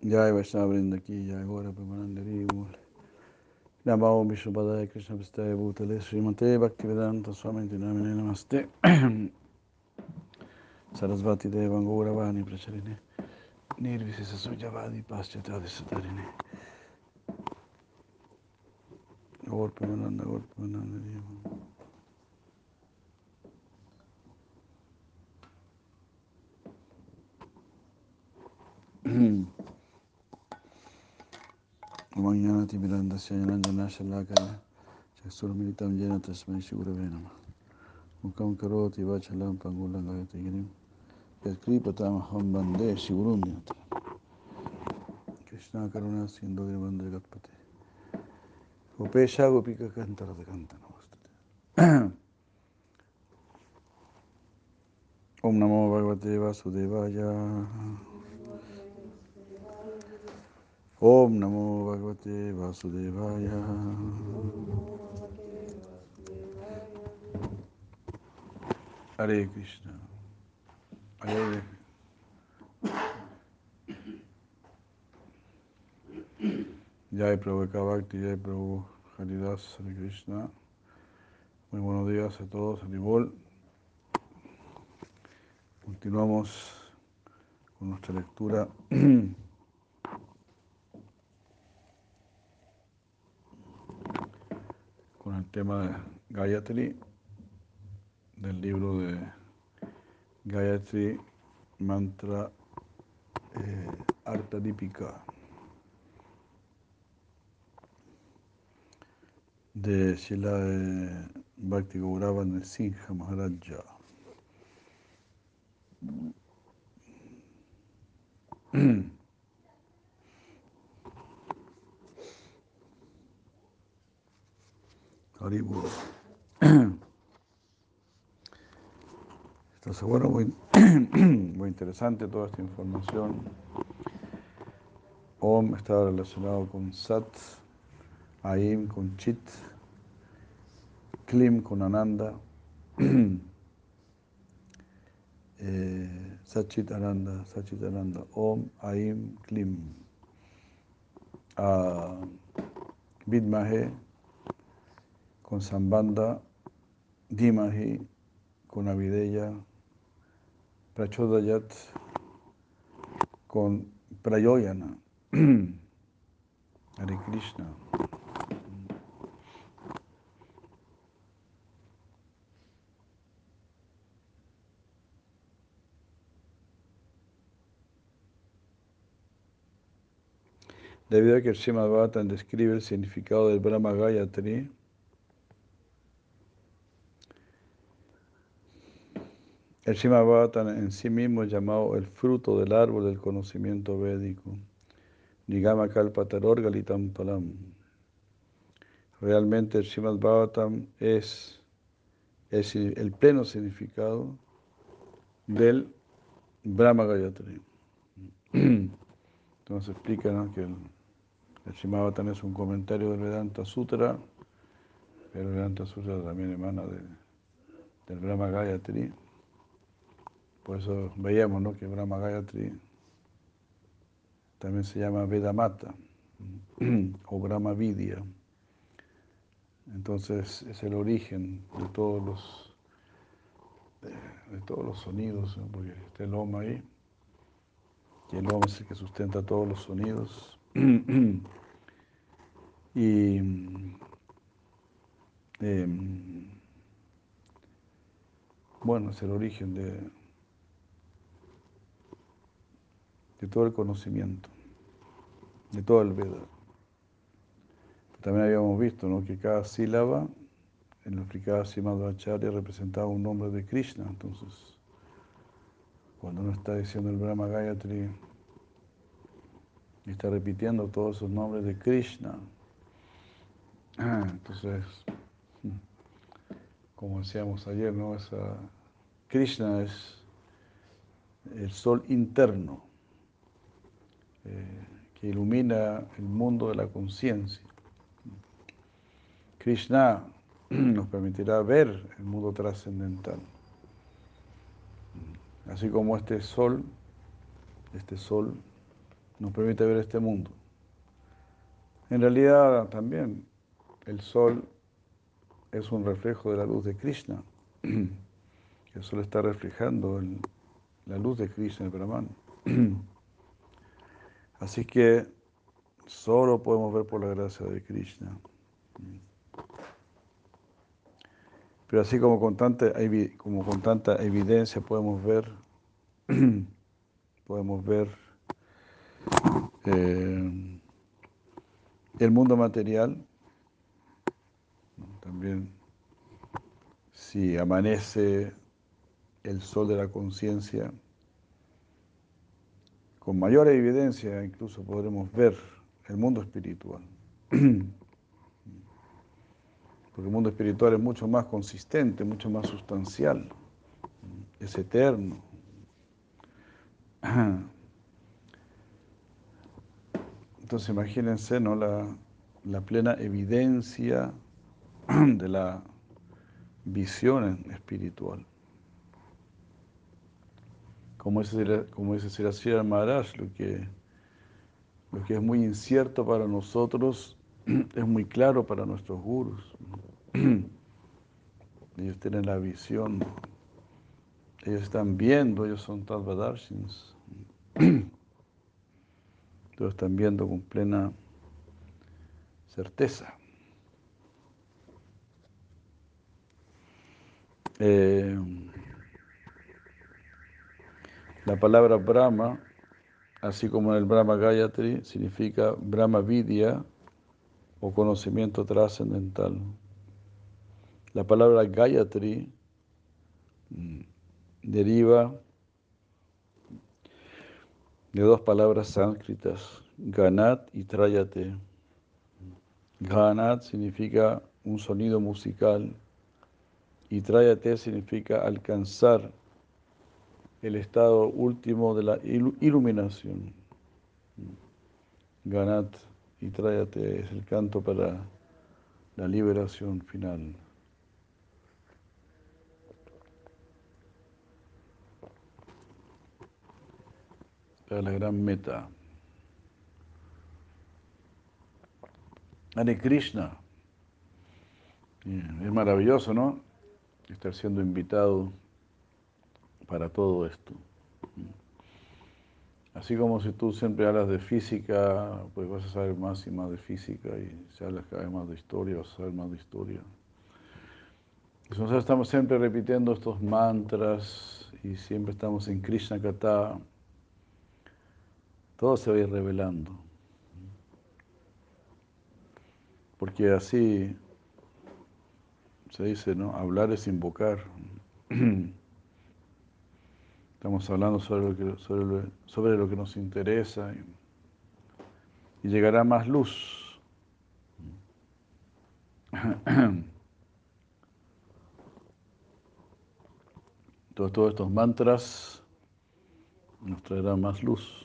Jai Vaishnava Vrinda ki Jai Gora Premananda Rivul Namo Vishnupadaya Krishna Pistaya Bhutale Srimate Bhaktivedanta Swami Namine Namaste Sarasvati Devan Gauravani Pracharine Nirvisisa Sujavadi Paschatadi Satarine Gaur Premananda Gaur Premananda Rivul Mañana Timiranda Syanandana Shalakaya Chaksurmilitam Jena Tasmai Shigurave Nama Mukam Karoti Vachalam Pangulam Gayati Girim Yatkripatam Ham Bande Shigurundyata Krishna Karuna Sindhu Girvande Gatpate Gopesha Gopika Kantara de Kanta Namastate Om Namo Bhagavate Vasudevaya Om Namo Bhagavate Vasudevaya. Hare Krishna. Hare Jai Prabhu Bhakti, Jai Prabhu Haridas, Hare Krishna. Muy buenos días a todos, Haribol. Continuamos con nuestra lectura el tema de Gayatri, del libro de Gayatri Mantra eh, Artadipika de Shila de Bhakti Gauravan Singha Maharaja. Entonces, bueno, muy, interesante toda esta información. Om está relacionado con Sat, Aim con Chit, Klim con Ananda, eh, Sachit Ananda, Sachit Ananda, Om, Aim, Klim. Uh, Vidmahe con Sambanda, Dimahi, con Avideya, Prachodayat, con Prayoyana, Hare Krishna. Debido a que el Srimad Bhattan describe el significado del Brahma Gayatri, El Srimad Bhattan en sí mismo es llamado el fruto del árbol del conocimiento védico. Nigama Kalpataror Galitam Palam. Realmente el Srimad Bhattan es, el pleno significado del Brahma Gayatri. Entonces explica que el, el Srimad Bhattan es un comentario del Vedanta Sutra, pero el Vedanta Sutra también emana de, del Brahma Gayatri. Por eso veíamos ¿no? que Brahma Gayatri también se llama Vedamata o Brahma Vidya. Entonces es el origen de todos los, de, todos los sonidos, porque está el Om ahí, y el Om es el que sustenta todos los sonidos. y eh, bueno, es el origen de, de todo el conocimiento, de todo el Veda. También habíamos visto ¿no? que cada sílaba en la fricada Simadhacharya representaba un nombre de Krishna. Entonces, cuando uno está diciendo el Brahma Gayatri está repitiendo todos esos nombres de Krishna, entonces, como decíamos ayer, ¿no? Esa, Krishna es el sol interno eh, que ilumina el mundo de la conciencia. Krishna nos permitirá ver el mundo trascendental. Así como este sol, este sol nos permite ver este mundo. En realidad también el sol es un reflejo de la luz de Krishna. El sol está reflejando la luz de Krishna, el Brahman. Así que solo podemos ver por la gracia de Krishna. Pero así como con tanta, evidencia podemos ver, podemos ver eh, el mundo material, también si amanece el sol de la conciencia, con mayor evidencia incluso podremos ver el mundo espiritual. porque el mundo espiritual es mucho más consistente, mucho más sustancial, es eterno. Entonces imagínense ¿no? la, plena evidencia de la visión espiritual. Como dice, como dice Siracira Maharaj, lo que, lo que es muy incierto para nosotros es muy claro para nuestros gurus. Ellos tienen la visión, ellos están viendo, ellos son Tadvadarshins. Ellos están viendo con plena certeza. Eh, la palabra Brahma, así como en el Brahma Gayatri, significa Brahma Vidya o conocimiento trascendental. La palabra Gayatri mm, deriva de dos palabras sánscritas, Ganat y Trayate. Ganat significa un sonido musical y Trayate significa alcanzar el estado último de la iluminación. Ganat y Trayate es el canto para la liberación final. la gran meta. Hare Krishna. Es maravilloso, ¿no? Estar siendo invitado para todo esto. Así como si tú siempre hablas de física, pues vas a saber más y más de física, y si hablas cada vez más de historia, vas a saber más de historia. Nosotros estamos siempre repitiendo estos mantras y siempre estamos en Krishna Kata todo se va a ir revelando. Porque así se dice, ¿no? Hablar es invocar. Estamos hablando sobre lo que, sobre lo, que nos interesa y, y llegará más luz. Todos, todos estos mantras nos traerán más luz.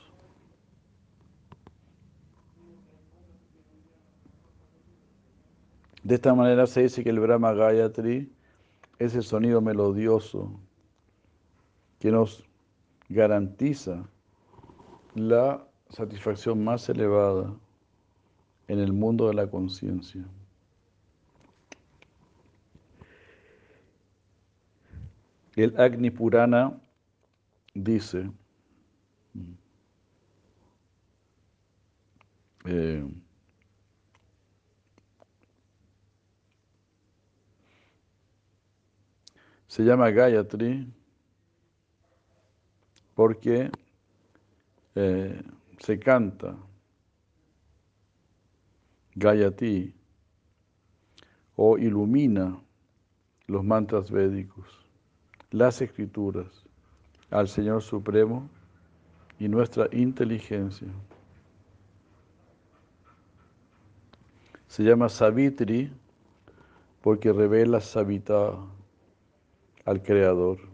De esta manera se dice que el Brahma Gayatri es el sonido melodioso que nos garantiza la satisfacción más elevada en el mundo de la conciencia. El Agni Purana dice, eh, Se llama Gayatri porque eh, se canta Gayati o ilumina los mantras védicos, las escrituras, al Señor Supremo y nuestra inteligencia. Se llama Savitri porque revela Savita al Creador.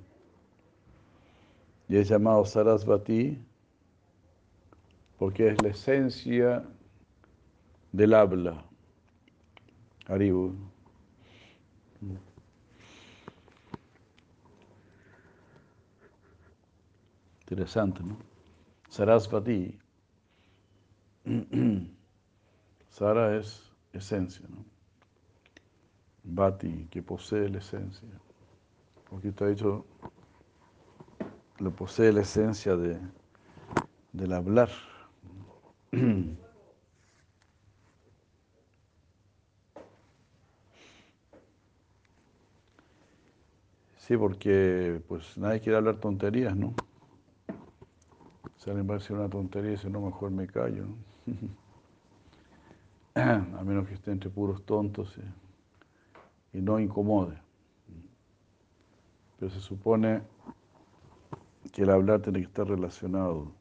Y es llamado Sarasvati porque es la esencia del habla. Aribu. Interesante, ¿no? Sarasvati Sara es esencia, ¿no? Bati, que posee la esencia. Porque está dicho, lo posee la esencia de, del hablar. Sí, porque pues nadie quiere hablar tonterías, ¿no? Si alguien va a decir una tontería, dice, no, mejor me callo, a menos que esté entre puros tontos y, no incomode. Pero se supone que el hablar tiene que estar relacionado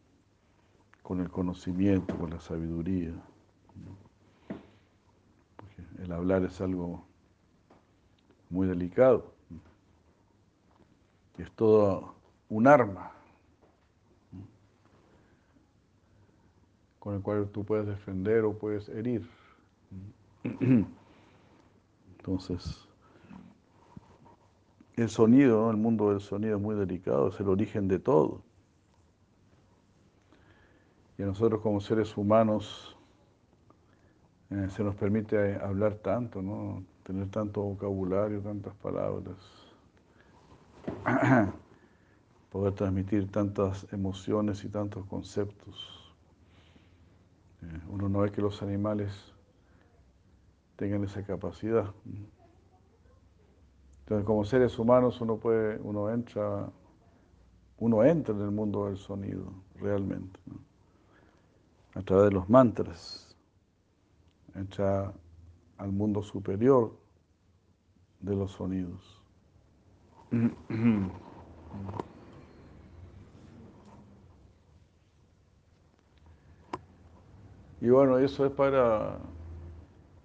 con el conocimiento, con la sabiduría. Porque el hablar es algo muy delicado es todo un arma con el cual tú puedes defender o puedes herir. Entonces, el sonido, el mundo del sonido es muy delicado, es el origen de todo. Y a nosotros como seres humanos eh, se nos permite hablar tanto, tener tanto vocabulario, tantas palabras. poder transmitir tantas emociones y tantos conceptos. Eh, uno no ve que los animales tengan esa capacidad. Entonces, como seres humanos, uno puede, uno entra, uno entra en el mundo del sonido, realmente, a través de los mantras, entra al mundo superior de los sonidos. Y bueno, eso es para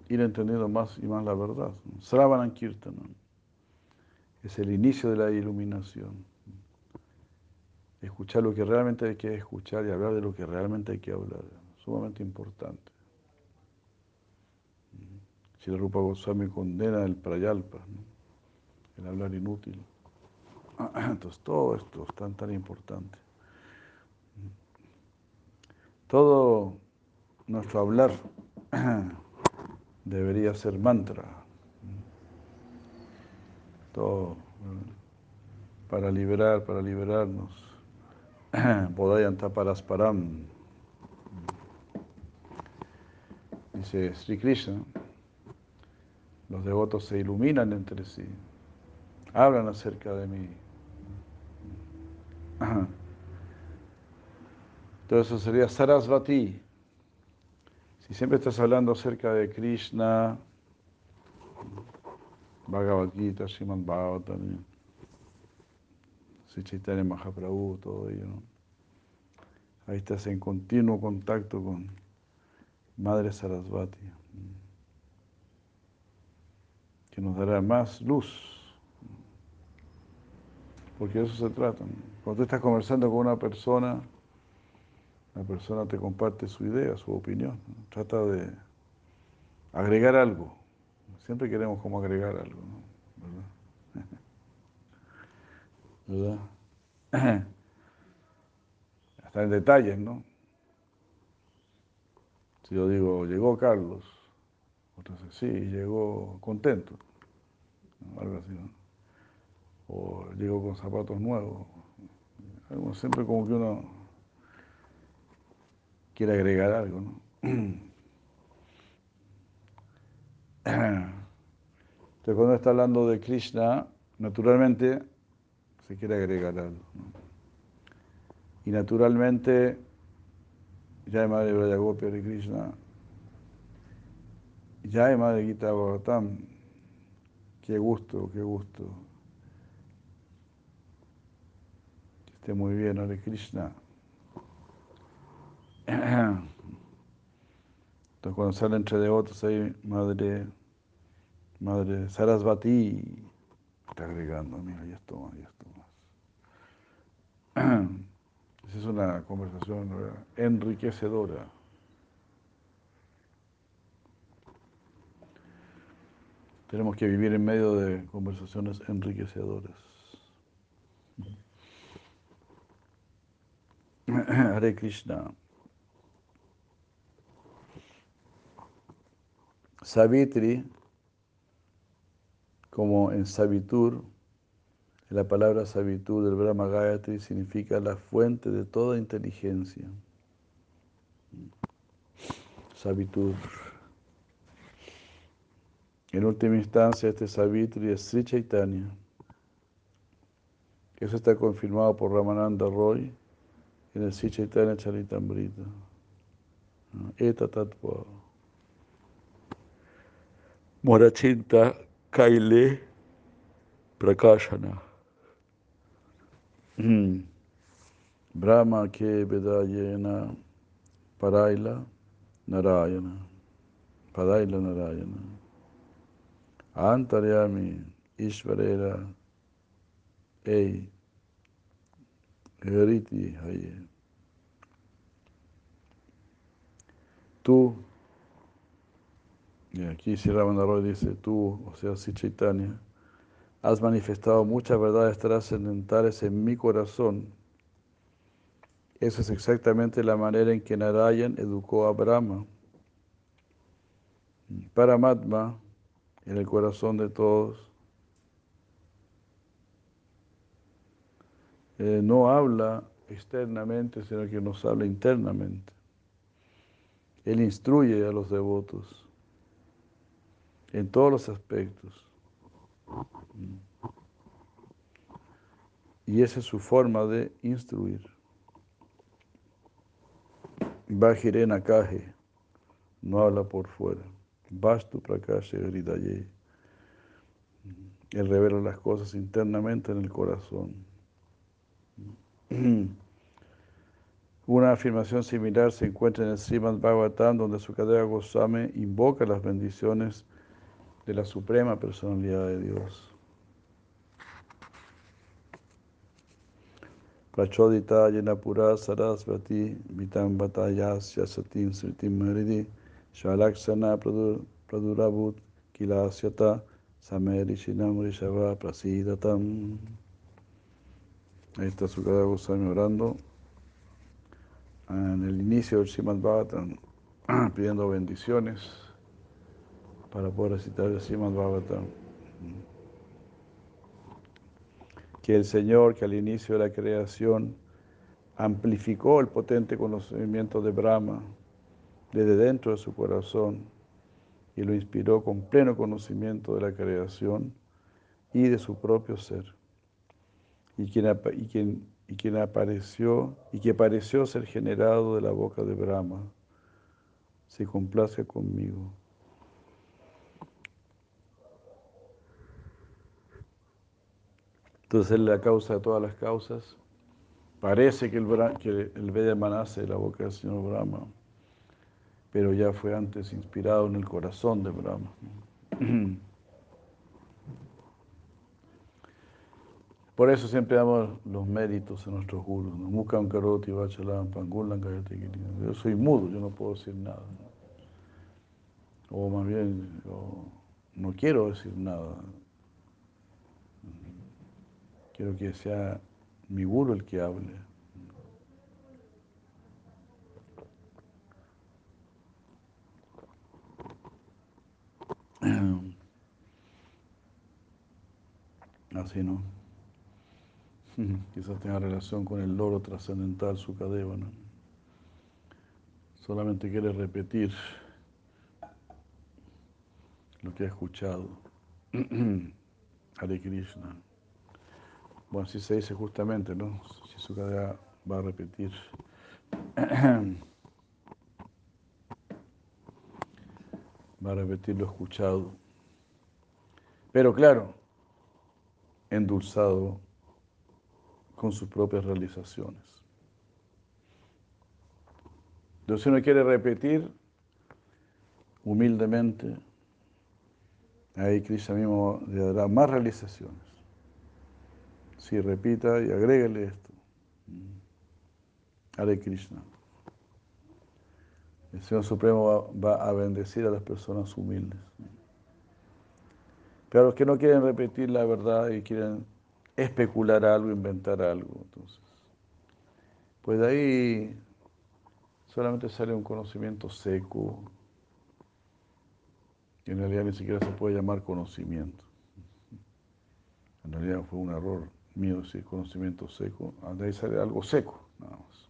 ir entendiendo más y más la verdad. Sravanan Kirtanam es el inicio de la iluminación. Escuchar lo que realmente hay que escuchar y hablar de lo que realmente hay que hablar. Sumamente importante. Si la Rupa Goswami condena el prayalpa, el hablar inútil. Entonces todo esto es tan, tan importante. Todo nuestro hablar debería ser mantra. Todo para liberar, para liberarnos. Bodhayanta parasparam. Dice Sri Krishna, los devotos se iluminan entre sí, hablan acerca de mí. Todo eso sería Sarasvati. Si siempre estás hablando acerca de Krishna, Bhagavad Gita, Srimad Bhagavatam, Sri Chaitanya Mahaprabhu, todo ello. Ahí estás en continuo contacto con Madre Sarasvati, que nos dará más luz. Porque de eso se trata. Cuando tú estás conversando con una persona, la persona te comparte su idea, su opinión. Trata de agregar algo. Siempre queremos como agregar algo, ¿verdad? ¿Verdad? Hasta en detalles, ¿no? Si yo digo, llegó Carlos, dice, sí, llegó contento, algo así, ¿no? O llegó con zapatos nuevos. Siempre como que uno quiere agregar algo, ¿no? Entonces, cuando está hablando de Krishna, naturalmente se quiere agregar algo. Y naturalmente, ya Madre Brayagopia de Krishna, ya Madre Gita Bhagavatam, qué gusto, qué gusto. Que esté muy bien, Hare Krishna. Entonces cuando sale entre devotos ahí, madre, madre Sarasvati, está agregando, mira, y esto más, y esto más. Esa es una conversación enriquecedora. Tenemos que vivir en medio de conversaciones enriquecedoras. Hare Krishna. Savitri, como en Savitur, la palabra Savitur del Brahma Gayatri significa la fuente de toda inteligencia. Savitur. En última instancia, este Savitri es Sri Chaitanya. Eso está confirmado por Ramananda Roy en el Sri Chaitanya Charitamrita. Eta. Morachinta Kaile Prakashana. Brahma ke Vedayena Paraila Narayana. Paraila Narayana. Antaryami Ishvarera Ei Hariti Haye. Tú, y aquí Sri Ramandaroy dice, tú, o sea, si Chaitanya, has manifestado muchas verdades trascendentales en mi corazón. Esa es exactamente la manera en que Narayan educó a Brahma. Paramatma, en el corazón de todos, eh, no habla externamente, sino que nos habla internamente. Él instruye a los devotos en todos los aspectos. Y esa es su forma de instruir. Bajirena Kaje no habla por fuera. Vastu Prakasha Hridaye. Él revela las cosas internamente en el corazón. Una afirmación similar se encuentra en el Srimad Bhagavatam, donde Sukadeva Goswami invoca las bendiciones de la Suprema Personalidad de Dios. Prachodita Yenapura Sarasvati Vitam Batayasya Satim Sritim Maridi Shalaksana Pradurabhut Kilasyata Samerishinam Rishava Prasidatam. Ahí está Sukadeva Goswami orando en el inicio del Srimad pidiendo bendiciones para poder recitar el Srimad Bhagavatam. Que el Señor, que al inicio de la creación amplificó el potente conocimiento de Brahma desde dentro de su corazón y lo inspiró con pleno conocimiento de la creación y de su propio ser. Y quien, y quien y quien apareció y que pareció ser generado de la boca de Brahma, se complace conmigo. Entonces es la causa de todas las causas. Parece que el, que el Veda de la boca del señor Brahma, pero ya fue antes inspirado en el corazón de Brahma. Por eso siempre damos los méritos a nuestros gurus. Mukam karoti vachalam pangulan Yo soy mudo, yo no puedo decir nada. O más bien, yo no quiero decir nada. Quiero que sea mi guru el que hable. Así no. Quizás tenga relación con el loro trascendental Sukadeva, ¿no? Solamente quiere repetir lo que ha escuchado. Hare Krishna. Bueno, así se dice justamente, ¿no? Si Sukadeva va a repetir. va a repetir lo escuchado. Pero claro, endulzado con sus propias realizaciones. Entonces, uno quiere repetir humildemente, ahí Krishna mismo le dará más realizaciones. Si repita y agrégale esto. Hare Krishna. El Señor Supremo va, va, a bendecir a las personas humildes. Pero los que no quieren repetir la verdad y quieren especular algo, inventar algo. Entonces, pues de ahí solamente sale un conocimiento seco, que en realidad ni siquiera se puede llamar conocimiento. En realidad fue un error mío decir conocimiento seco, de ahí sale algo seco, nada más.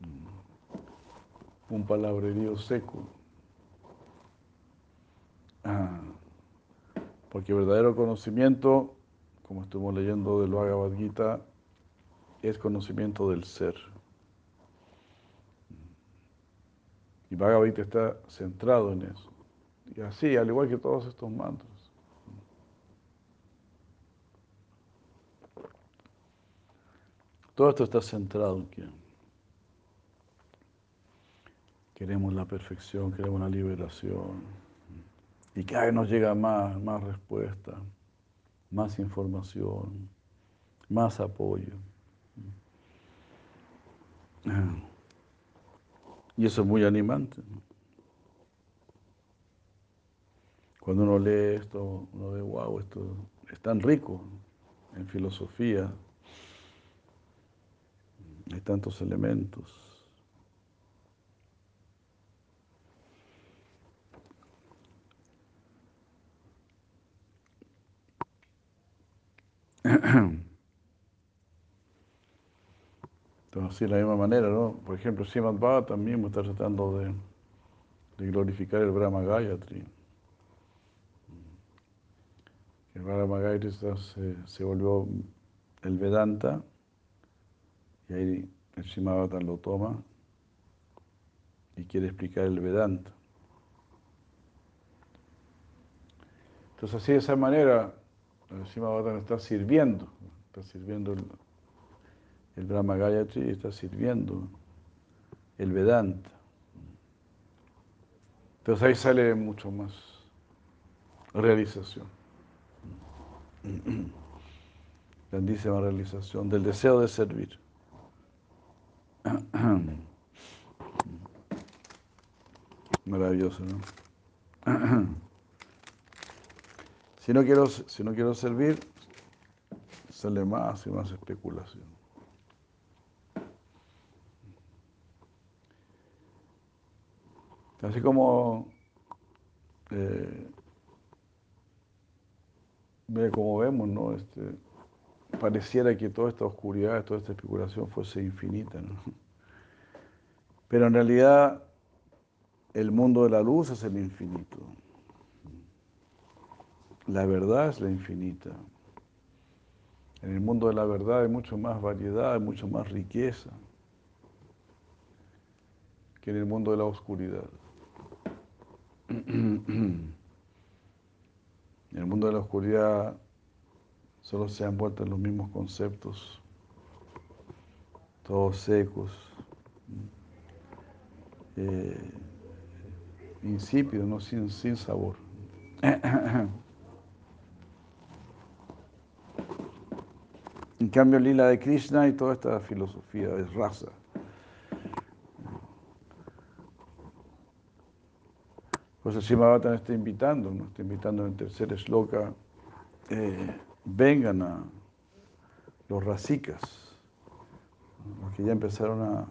Mm. Un palabrerío seco. Ah. Porque verdadero conocimiento, como estuvimos leyendo de lo Bhagavad Gita, es conocimiento del ser. Y Bhagavad Gita está centrado en eso. Y así, al igual que todos estos mantras. Todo esto está centrado en que queremos la perfección, queremos la liberación. Y cada vez nos llega más, más respuesta, más información, más apoyo. Y eso es muy animante. Cuando uno lee esto, uno ve, wow, esto es tan rico en filosofía, hay tantos elementos. Entonces, de la misma manera, ¿no? Por ejemplo, Srimad también está tratando de, de glorificar el Brahma Gayatri. El Brahma Gayatri se, se volvió el Vedanta y ahí el Srimad lo toma y quiere explicar el Vedanta. Entonces así de esa manera el Srimad está sirviendo, está sirviendo el, el Brahma Gayatri está sirviendo el Vedanta. Entonces ahí sale mucho más realización. Grandísima realización del deseo de servir. Maravilloso, ¿no? Si no quiero, si no quiero servir, sale más y más especulación. Así como, eh, como vemos, ¿no? Este, pareciera que toda esta oscuridad, toda esta especulación fuese infinita. ¿no? Pero en realidad el mundo de la luz es el infinito. La verdad es la infinita. En el mundo de la verdad hay mucho más variedad, hay mucho más riqueza que en el mundo de la oscuridad. En el mundo de la oscuridad solo se han vuelto los mismos conceptos, todos secos, eh, insípidos, ¿no? sin, sin sabor. En cambio, lila de Krishna y toda esta filosofía es raza. Pues el Shimabhatan está invitando, ¿no? está invitando en el tercer shloka, eh, vengan a los rasikas, los que ya empezaron a,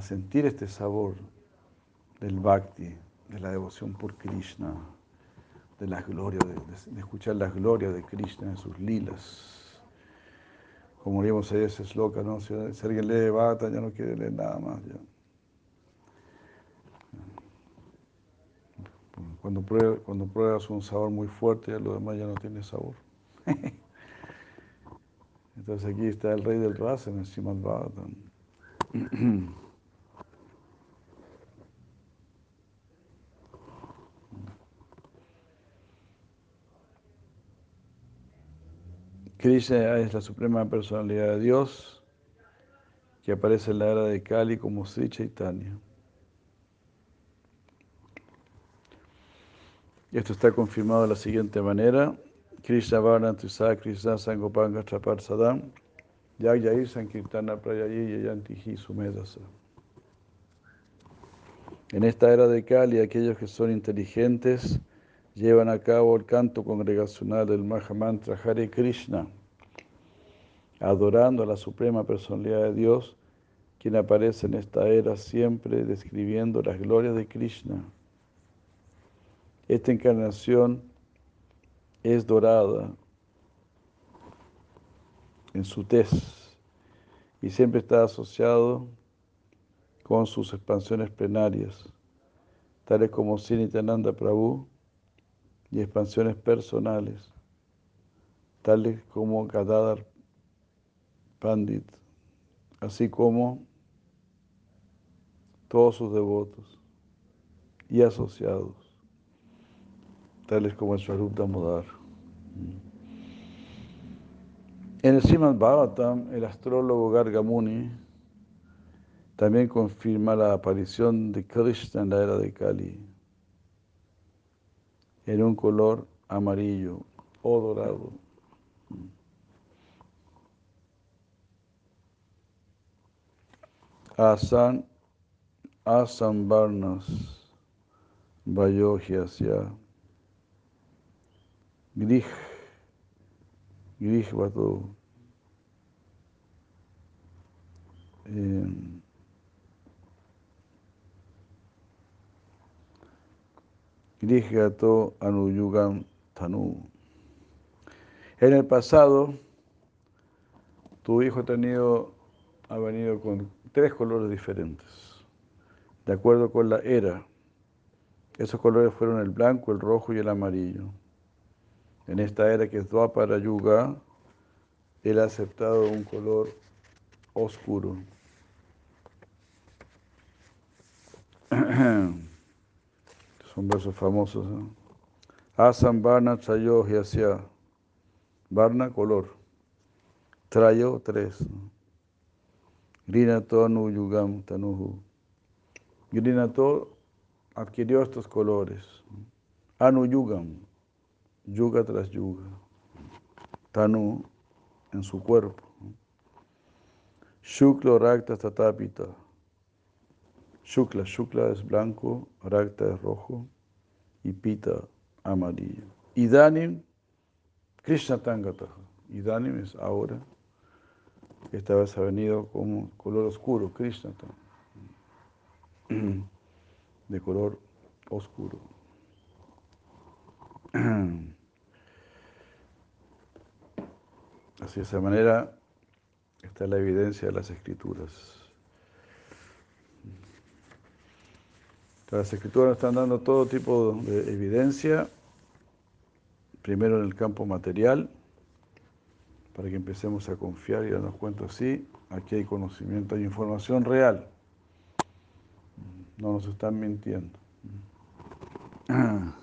sentir este sabor del bhakti, de la devoción por Krishna, de la gloria, de, escuchar la gloria de Krishna en sus lilas. Como leímos ahí ese sloka, ¿no? Si, alguien lee Bhakta ya no quiere leer nada más. Ya. Cuando, cuando pruebas un sabor muy fuerte, ya lo demás ya no tiene sabor. Entonces aquí está el rey del rasa en el Srimad Bhagavatam. Krishna es la suprema personalidad de Dios que aparece en la era de Kali como Sri Chaitanya. Esto está confirmado de la siguiente manera. Krishna Krishna Sadam Sankirtana Prayayi Sumedasa. En esta era de Kali, aquellos que son inteligentes llevan a cabo el canto congregacional del Mahamantra Hare Krishna, adorando a la suprema personalidad de Dios, quien aparece en esta era siempre describiendo las glorias de Krishna. Esta encarnación es dorada en su tez y siempre está asociado con sus expansiones plenarias, tales como Sinitananda Prabhu y expansiones personales, tales como Gadadhar Pandit, así como todos sus devotos y asociados, tales como el Swarup Damodar. En el Srimad Bhagavatam, el astrólogo Gargamuni también confirma la aparición de Krishna en la era de Kali, en un color amarillo o dorado. Asan, asan varnas, grih, grihvato, eh, Grihyato Anuyugam Tanu. En el pasado, tu hijo ha, tenido, ha venido con tres colores diferentes, de acuerdo con la era. Esos colores fueron el blanco, el rojo y el amarillo. En esta era que es Dwapara Yuga, él ha aceptado un color oscuro. Son versos famosos. Asam Varna Trayo Hyasya. Varna, color. Trayo, tres. Grinato Anu Yugam Tanuhu. Grinato adquirió estos colores. Anu Yugam. Yuga tras yuga. Tanu en su cuerpo. Shukla Rakta Tatapita. Shukla, Shukla es blanco, Rakta es rojo y Pita amarillo. Idanim, Krishna Tangata. Idanim es ahora. Esta vez ha venido como color oscuro, Krishna de color oscuro. Así de esa manera está la evidencia de las escrituras. Las escrituras nos están dando todo tipo de evidencia, primero en el campo material, para que empecemos a confiar y darnos cuenta, sí, aquí hay conocimiento, hay información real. No nos están mintiendo.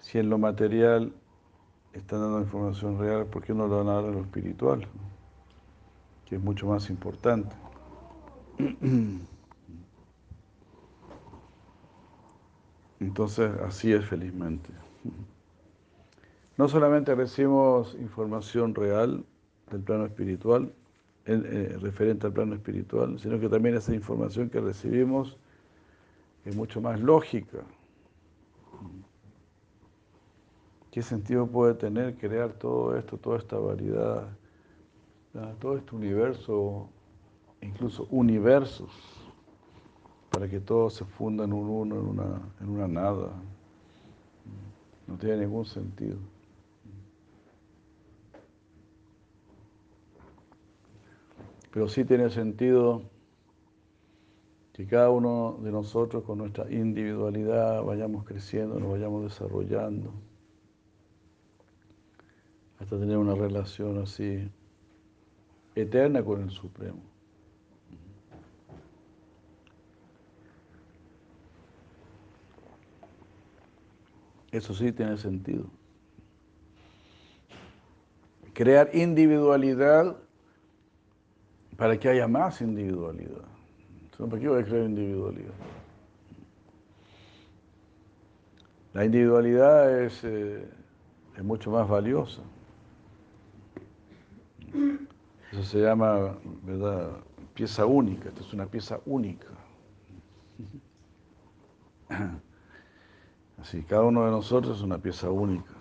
Si en lo material están dando información real, ¿por qué no lo van a dar en lo espiritual? Que es mucho más importante. Entonces, así es felizmente. No solamente recibimos información real del plano espiritual, eh, referente al plano espiritual, sino que también esa información que recibimos es mucho más lógica. ¿Qué sentido puede tener crear todo esto, toda esta variedad, todo este universo, incluso universos? para que todo se funda en un uno, en una, en una nada. No tiene ningún sentido. Pero sí tiene sentido que cada uno de nosotros con nuestra individualidad vayamos creciendo, nos vayamos desarrollando, hasta tener una relación así eterna con el Supremo. Eso sí tiene sentido. Crear individualidad para que haya más individualidad. ¿Para qué voy a crear individualidad? La individualidad es, eh, es mucho más valiosa. Eso se llama, ¿verdad? Pieza única. Esto es una pieza única. Así, cada uno de nosotros es una pieza única.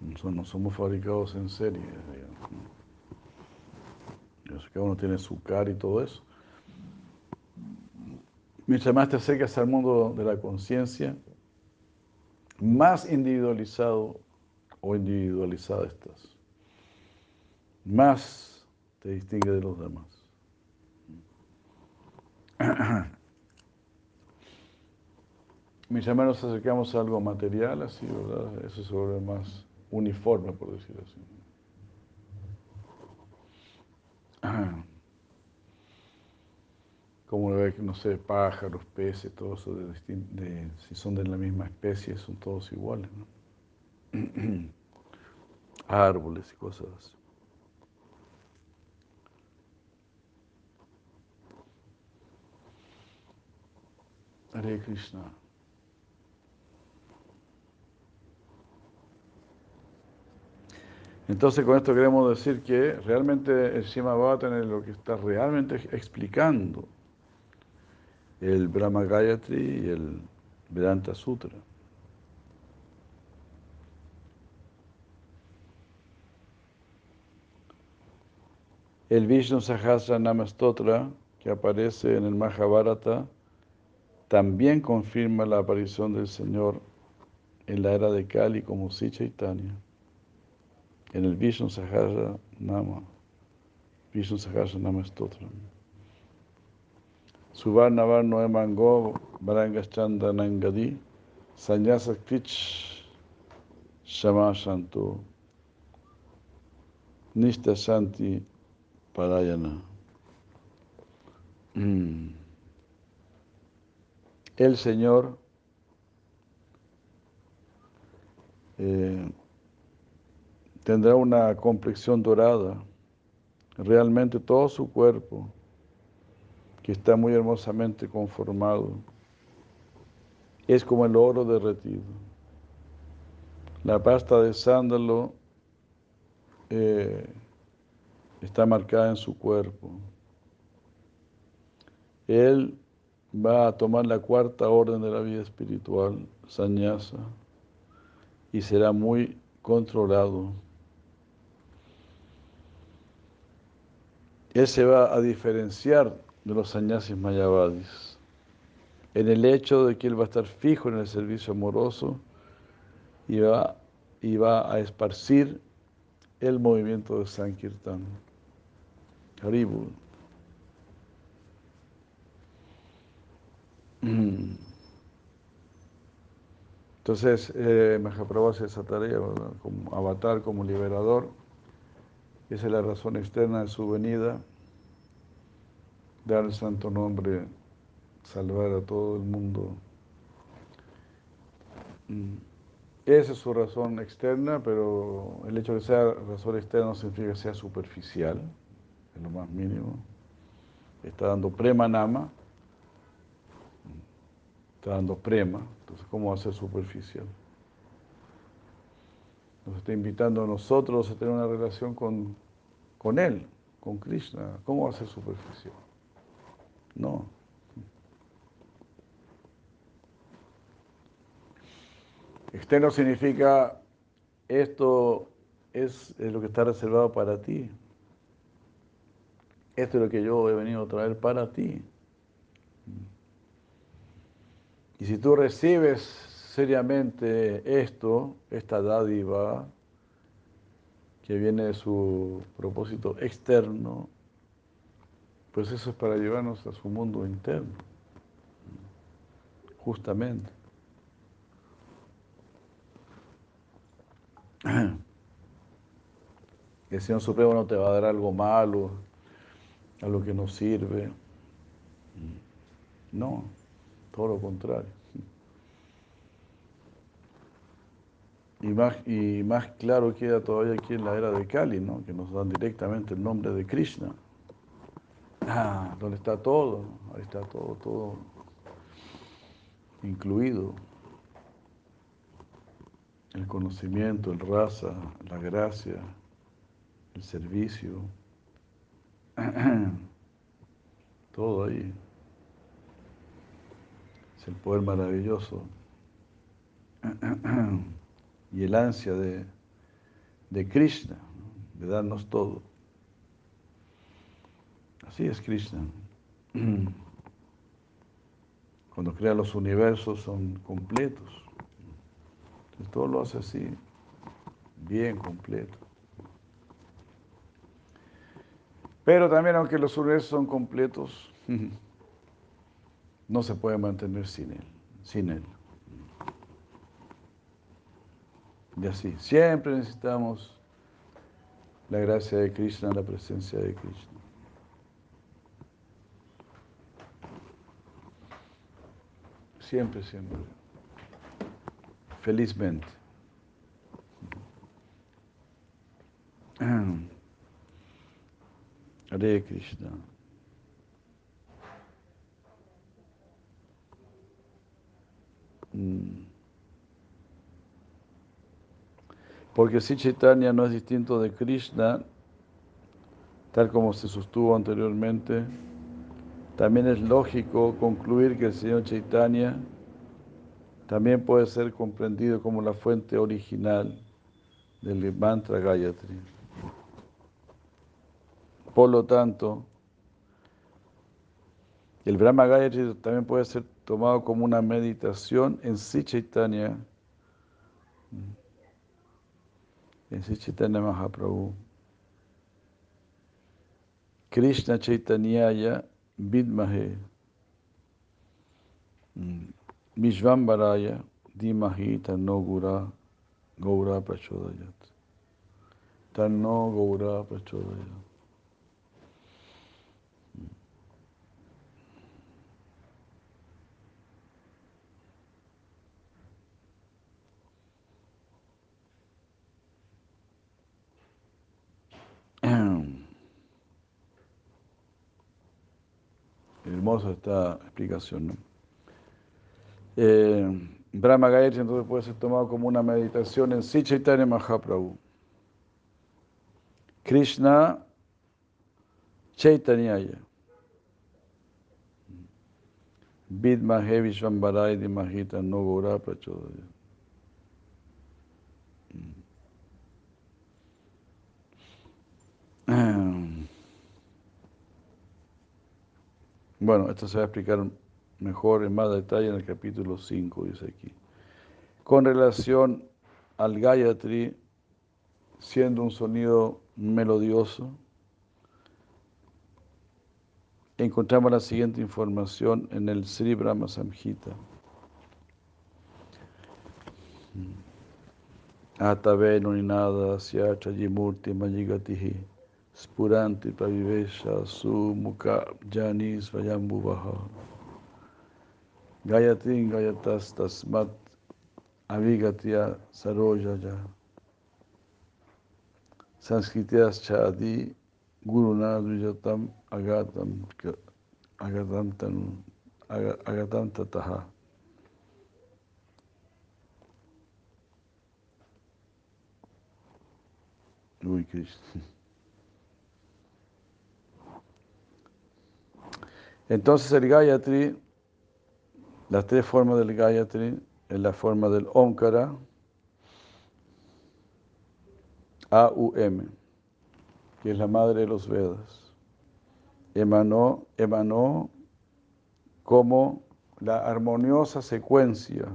No somos fabricados en serie. Cada uno tiene su cara y todo eso. Mientras más te acercas al mundo de la conciencia, más individualizado o individualizada estás. Más te distingue de los demás. Mientras más nos acercamos a algo material, así, ¿verdad? Eso se vuelve más uniforme, por decirlo así. Como ve, no sé, pájaros, peces, todo eso, de, si son de la misma especie, son todos iguales, ¿no? Árboles y cosas así. Hare Krishna. Entonces con esto queremos decir que realmente el Shima tener lo que está realmente explicando el Brahma Gayatri y el Vedanta Sutra. El Vishnu Sahasranama Stotra, que aparece en el Mahabharata, también confirma la aparición del Señor en la era de Kali como Si Chaitanya. En el Vishnu Sahasranama, Vishnu Sahasranama Stotra. Suvarna Varno Emango Varangaschanda Nangadi Sanyasa Shama Shanto Nista Shanti Parayana. Mm. El Señor eh, tendrá una complexión dorada, realmente todo su cuerpo que está muy hermosamente conformado. Es como el oro derretido. La pasta de sándalo eh, está marcada en su cuerpo. Él va a tomar la cuarta orden de la vida espiritual, sañasa, y será muy controlado. Él se va a diferenciar de los sannyasis mayavadis, en el hecho de que él va a estar fijo en el servicio amoroso y va, y va a esparcir el movimiento de Sankirtan. Haribul. Entonces, eh, Mahaprabhu hace esa tarea, como avatar, como liberador. Esa es la razón externa de su venida dar el santo nombre, salvar a todo el mundo. Mm. Esa es su razón externa, pero el hecho de que sea razón externa no significa que sea superficial, es lo más mínimo. Está dando prema nama, está dando prema, entonces ¿cómo va a ser superficial? Nos está invitando a nosotros a tener una relación con, con Él, con Krishna. ¿Cómo va a ser superficial? No. Externo significa esto es, lo que está reservado para ti. Esto es lo que yo he venido a traer para ti. Y si tú recibes seriamente esto, esta dádiva que viene de su propósito externo, pues eso es para llevarnos a su mundo interno, justamente. El Señor Supremo no te va a dar algo malo, algo que no sirve. No, todo lo contrario. Y más, y más claro queda todavía aquí en la era de Kali, ¿no? que nos dan directamente el nombre de Krishna. Ah, donde está todo, ahí está todo, todo incluido. El conocimiento, el raza, la gracia, el servicio, todo ahí. Es el poder maravilloso y el ansia de, de Krishna, de darnos todo. Así es Krishna. cuando crea los universos son completos. Entonces, todo lo hace así, bien completo. Pero también aunque los universos son completos, no se puede mantener sin él, sin él. Y así, siempre necesitamos la gracia de Krishna, la presencia de Krishna. Siempre, siempre. Felizmente. Hare Krishna. Porque si Chaitanya no es distinto de Krishna, tal como se sostuvo anteriormente, también es lógico concluir que el Señor Chaitanya también puede ser comprendido como la fuente original del mantra Gayatri. Por lo tanto, el Brahma Gayatri también puede ser tomado como una meditación en sí Chaitanya, en sí Chaitanya Mahaprabhu. Krishna Chaitanyaya Vidmahe Vishvambaraya Dimahi Tanno Gura Gaura Prachodayat. Tanno Gaura Hermosa esta explicación, ¿no? Eh, Brahma Gayatri entonces puede ser tomado como una meditación en sí Chaitanya Mahaprabhu. Krishna Chaitanyaya. Vidmahe Vishvambarai Dimahita No Gora Prachodaya. Bueno, esto se va a explicar mejor en más detalle en el capítulo 5, dice aquí. Con relación al Gayatri, siendo un sonido melodioso, encontramos la siguiente información en el Sri Brahma Samhita. Atave nuninada syachayimurti mayigatihi spuranti pavivesha su mukha janis vayambuvaha. Gayatri gayatas tasmat avigatya sarojaya. Sanskrityas chadi guruna dvijatam agatam agatam tanu agatam tataha. Uy, Krishna. Entonces el Gayatri, las tres formas del Gayatri, es la forma del Omkara, A-U-M, que es la madre de los Vedas. Emanó, emanó como la armoniosa secuencia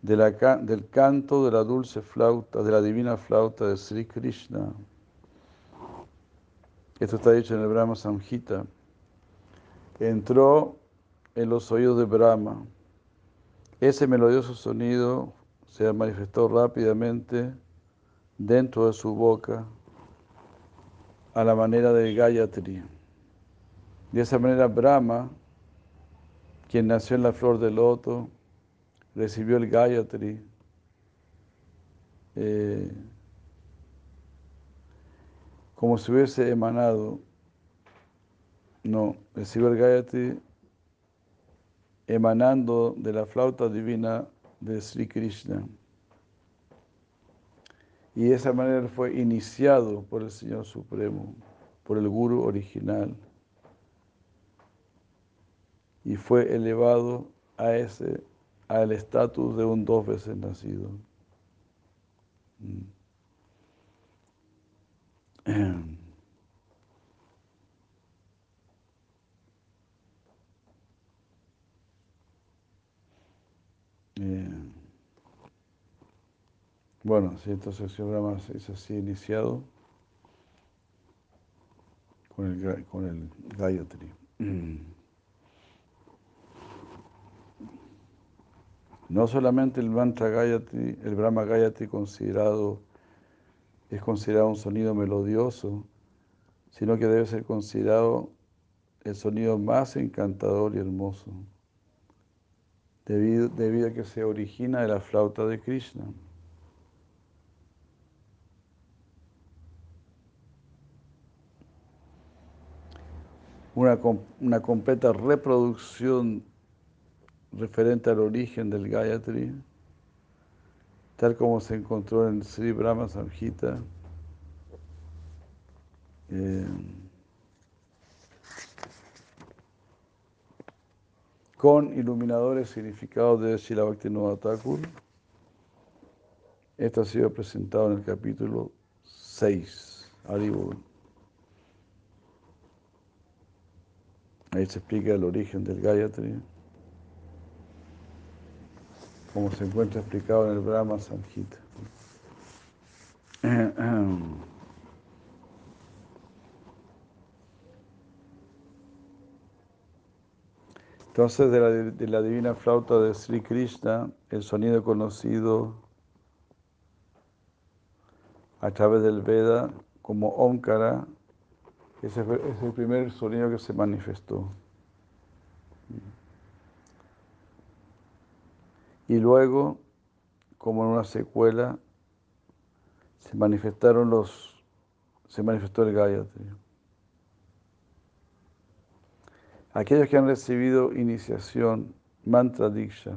del canto de la dulce flauta, de la divina flauta de Sri Krishna. Esto está dicho en el Brahma Samhita entró en los oídos de Brahma. Ese melodioso sonido se manifestó rápidamente dentro de su boca a la manera de Gayatri. De esa manera Brahma, quien nació en la flor del loto, recibió el Gayatri eh, como si hubiese emanado no, el Gayatri emanando de la flauta divina de Sri Krishna. Y de esa manera fue iniciado por el Señor Supremo, por el Guru original. Y fue elevado a ese, al estatus de un dos veces nacido. Mm. Eh, bueno, si el Brahma es así iniciado con el, con el Gayatri. No solamente el mantra Gayatri, el Brahma Gayatri considerado, es considerado un sonido melodioso, sino que debe ser considerado el sonido más encantador y hermoso, debido, debido a que se origina de la flauta de Krishna. Una, una completa reproducción referente al origen del Gayatri, tal como se encontró en Sri Brahma Samhita. Eh, con iluminadores significados de Srila Bhaktivinoda. Esto ha sido presentado en el capítulo 6, Aribur. Ahí se explica el origen del Gayatri como se encuentra explicado en el Brahma Samhita. Entonces, de la, divina flauta de Sri Krishna, el sonido conocido a través del Veda como Omkara, ese es el primer sonido que se manifestó. Y luego, como en una secuela, se manifestaron los, se manifestó el Gayatri. Aquellos que han recibido iniciación, mantra diksha,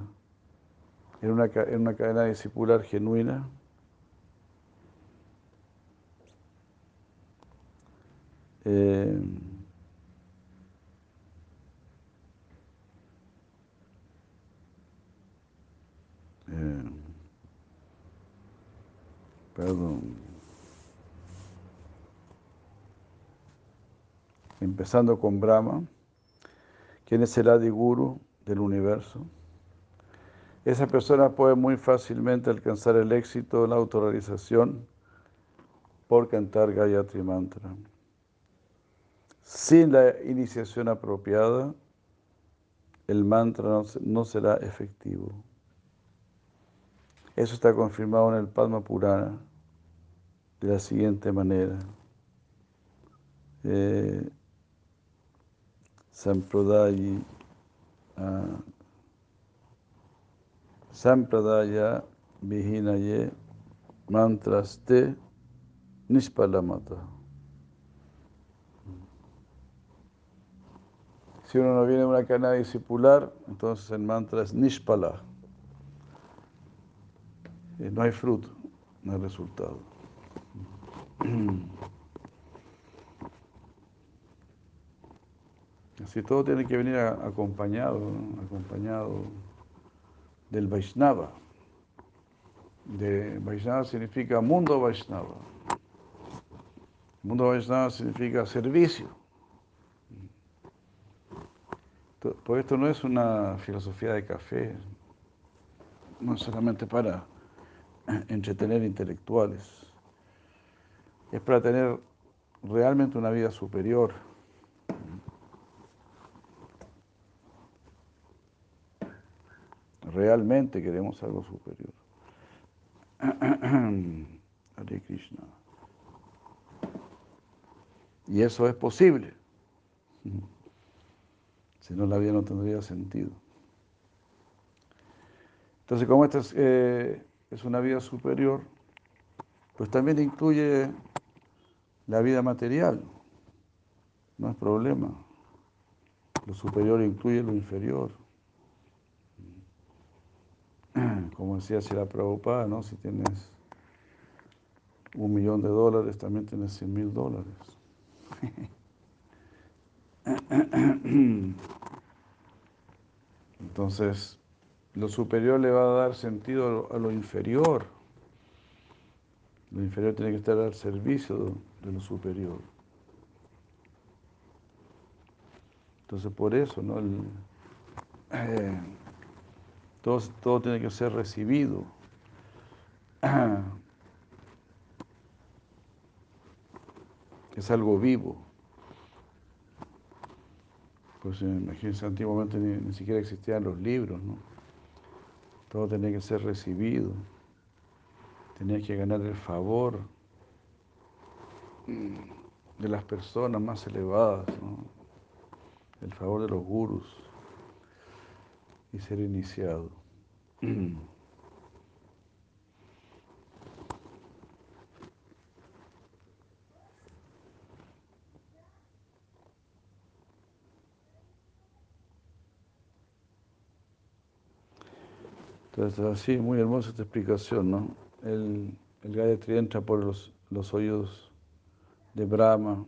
en una, en una cadena discipular genuina, eh, Eh, perdón. Empezando con Brahma, quien es el Adiguru del universo. Esa persona puede muy fácilmente alcanzar el éxito, la autorrealización, por cantar Gayatri Mantra. Sin la iniciación apropiada, el mantra no será efectivo. Eso está confirmado en el Padma Purana de la siguiente manera. Eh, Sampradayi uh, Sampradaya Vihinaye Mantraste Nispalamata. Si uno no viene de una cadena discipular, entonces el mantra es Nishpala. Eh, no hay fruto, no hay resultado. Así todo tiene que venir acompañado, acompañado del Vaishnava. De Vaishnava significa mundo Vaishnava. Mundo Vaishnava significa servicio. Por esto no es una filosofía de café, no solamente para entretener intelectuales. Es para tener realmente una vida superior. Realmente queremos algo superior. Hare Krishna. Y eso es posible. Si no, la vida no tendría sentido. Entonces, como esta es, eh, es una vida superior, pues también incluye la vida material. No es problema. Lo superior incluye lo inferior. Como decía la Prabhupada, ¿no? Si tienes un millón de dólares, también tienes cien mil dólares. Entonces, lo superior le va a dar sentido a lo, inferior. Lo inferior tiene que estar al servicio de lo superior. Entonces por eso, ¿no? Eh, Todo, todo tiene que ser recibido. Es algo vivo. Pues imagínense, antiguamente ni, ni siquiera existían los libros, ¿no? Todo tenía que ser recibido. Tenía que ganar el favor de las personas más elevadas, el favor de los gurus y ser iniciado. Entonces, así, muy hermosa esta explicación, ¿no? El, el Gayatri entra por los, los oídos de Brahma,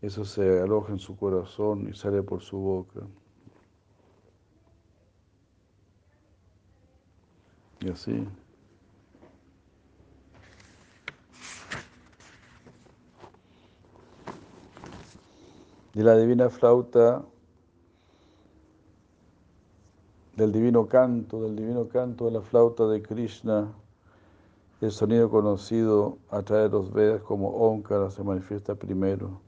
eso se aloja en su corazón y sale por su boca. Y así. De la divina flauta del divino canto, del divino canto de la flauta de Krishna, el sonido conocido a través de los Vedas como Omkara se manifiesta primero.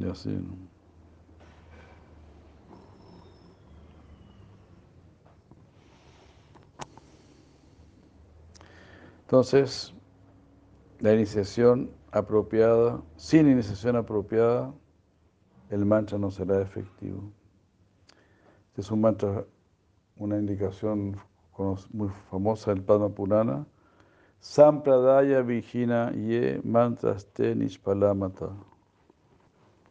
Y así. Entonces, la iniciación apropiada, sin iniciación apropiada, el mantra no será efectivo. Este es un mantra, una indicación muy famosa del Padma Purana. Sampradaya Vijina Ye Mantraste Nishpalamata.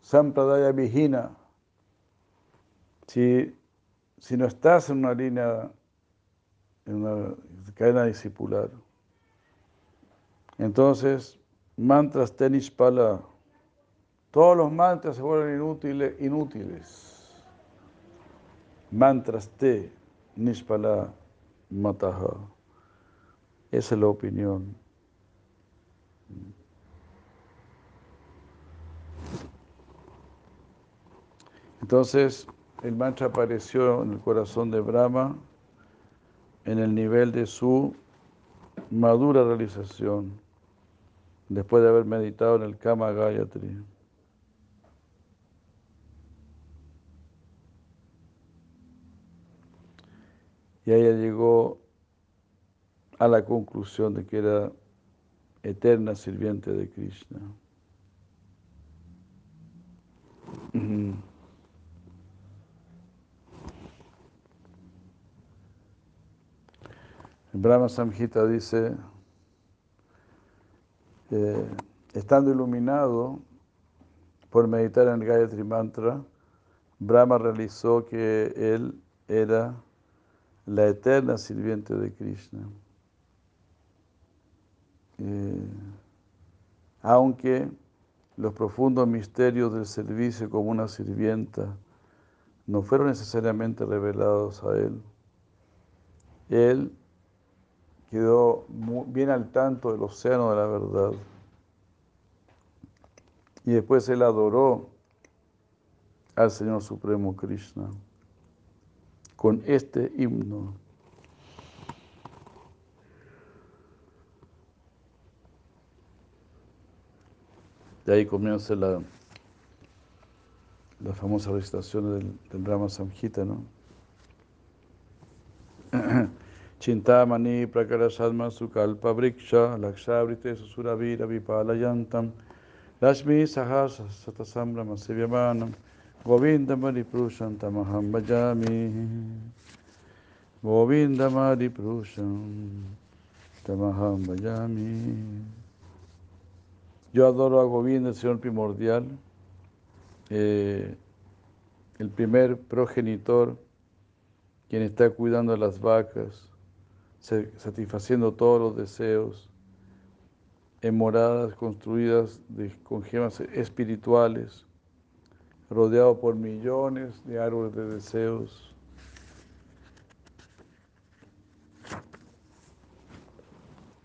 Sampradaya Vijina. Si, si no estás en una línea, en una cadena discipular, entonces, mantras pala, todos los mantras se vuelven inútiles. inútiles. Mantras te nishpala mataha. Esa es la opinión. Entonces, el mantra apareció en el corazón de Brahma en el nivel de su madura realización después de haber meditado en el Kama Gayatri. Y ella llegó a la conclusión de que era eterna sirviente de Krishna. Brahma Samhita dice estando iluminado por meditar en el Gayatri Mantra, Brahma realizó que él era la eterna sirviente de Krishna. Eh, aunque los profundos misterios del servicio como una sirvienta no fueron necesariamente revelados a él, él quedó bien al tanto del océano de la verdad. Y después él adoró al Señor Supremo Krishna con este himno. De ahí comienza la, la famosa recitación del, del Brahma Samhita, ¿no? Chintamani Prakarashadma Sukalpa Vriksha Lakshavrite Susuravira Vipalayantam Lashmi Sahasa Satasambrama Sivyamanam Govinda Mariprushan Tamaham Bhajami. Govinda Yo adoro a Govinda, el Señor primordial, eh, el primer progenitor, quien está cuidando a las vacas, satisfaciendo todos los deseos en moradas construidas con gemas espirituales, rodeado por millones de árboles de deseos.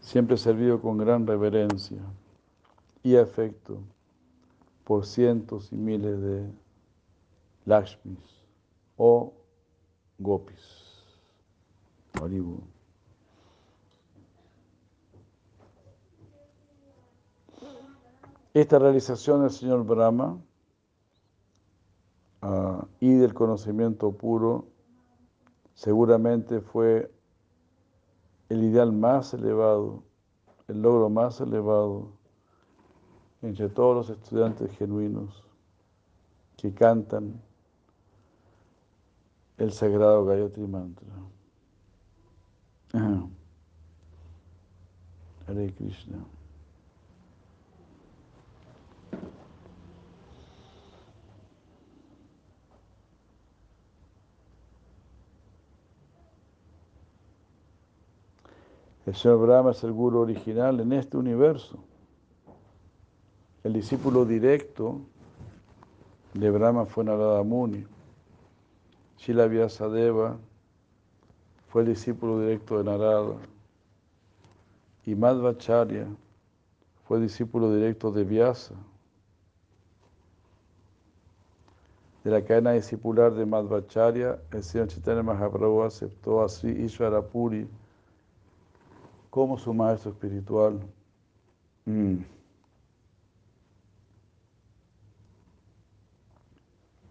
Siempre servido con gran reverencia. y afecto por cientos y miles de Lakshmis o Gopis. Esta realización del señor Brahma uh, y del conocimiento puro seguramente fue el ideal más elevado, el logro más elevado entre todos los estudiantes genuinos que cantan el sagrado Gayatri Mantra. Hare Krishna. El Señor Brahma es el guru original en este universo. El discípulo directo de Brahma fue Narada Muni. Shila Vyasadeva fue el discípulo directo de Narada. Y Madhvacharya fue el discípulo directo de Vyasa. De la cadena discipular de Madhvacharya, el Señor Chaitanya Mahaprabhu aceptó a Sri Ishvarapuri como su maestro espiritual. Mm.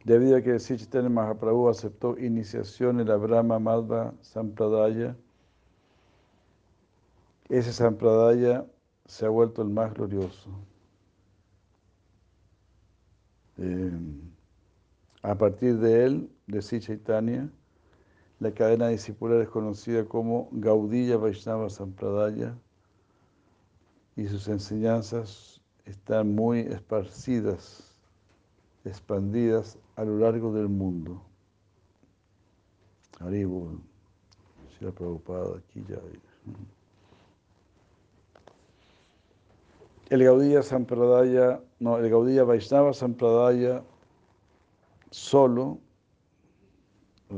Debido a que Sichitana Mahaprabhu aceptó iniciación en la Brahma Madhva Sampradaya, ese Sampradaya se ha vuelto el más glorioso. Eh, a partir de él, de Sichaitanya, la cadena discipular es conocida como Gaudilla Vaishnava Sampradaya y sus enseñanzas están muy esparcidas, expandidas a lo largo del mundo. Haribu, ha preocupado aquí ya. El Gaudilla Sampradaya, no, el Gaudilla Vaishnava Sampradaya solo,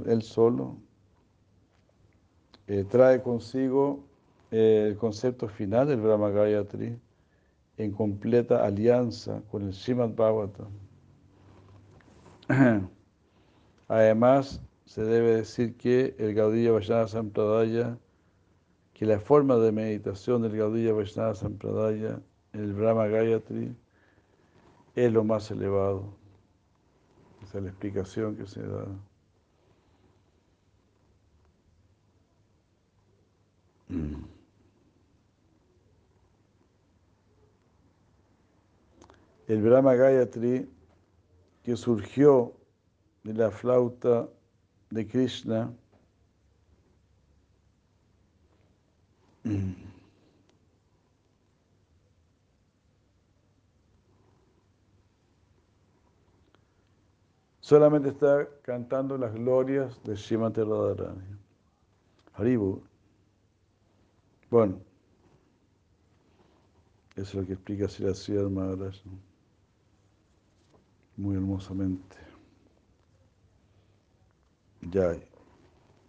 él solo, eh, trae consigo eh, el concepto final del Brahma Gayatri en completa alianza con el Srimad Bhagavatam. Además, se debe decir que el Gaudiya Vaishnava Sampradaya, que la forma de meditación del Gaudiya Vaishnava Sampradaya, el Brahma Gayatri, es lo más elevado. Esa es la explicación que se da. El Brahma Gayatri que surgió de la flauta de Krishna solamente está cantando las glorias de Srimati Radharani. Haribu. Bueno, eso es lo que explica Siracía Maharaj muy hermosamente. Ya,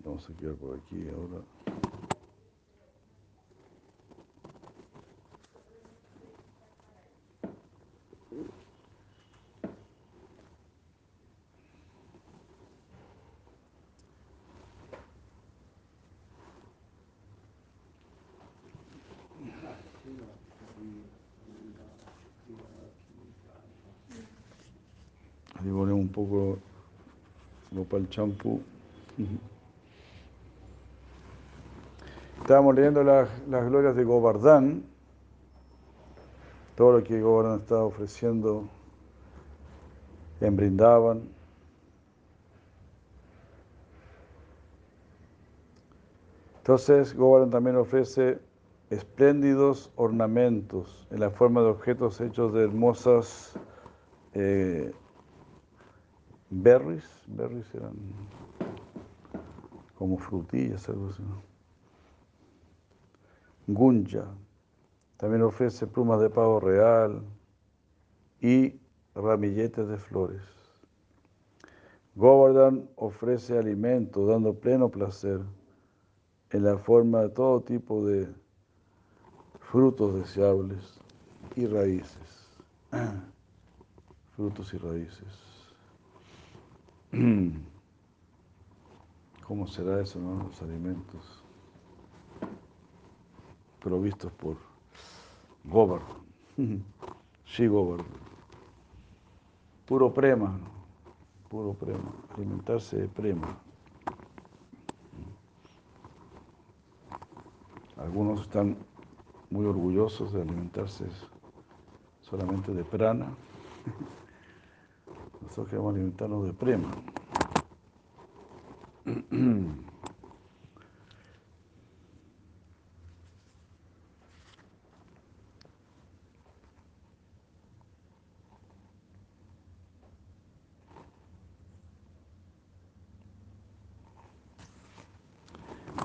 vamos a quedar por aquí ahora. poco el Champú. Estábamos leyendo las, glorias de Govardhan, todo lo que Govardhan estaba ofreciendo en Brindavan. Entonces, Govardhan también ofrece espléndidos ornamentos en la forma de objetos hechos de hermosas eh, berries, berries eran como frutillas, algo así. Gunja, también ofrece plumas de pavo real y ramilletes de flores. Govardhan ofrece alimento, dando pleno placer en la forma de todo tipo de frutos deseables. y raíces. Frutos y raíces. ¿Cómo será eso, no? Los alimentos provistos por Govardhan. Sí, Govardhan. Puro prema, puro prema. Alimentarse de prema. Algunos están muy orgullosos de alimentarse solamente de prana. Nosotros queremos alimentarnos de prema.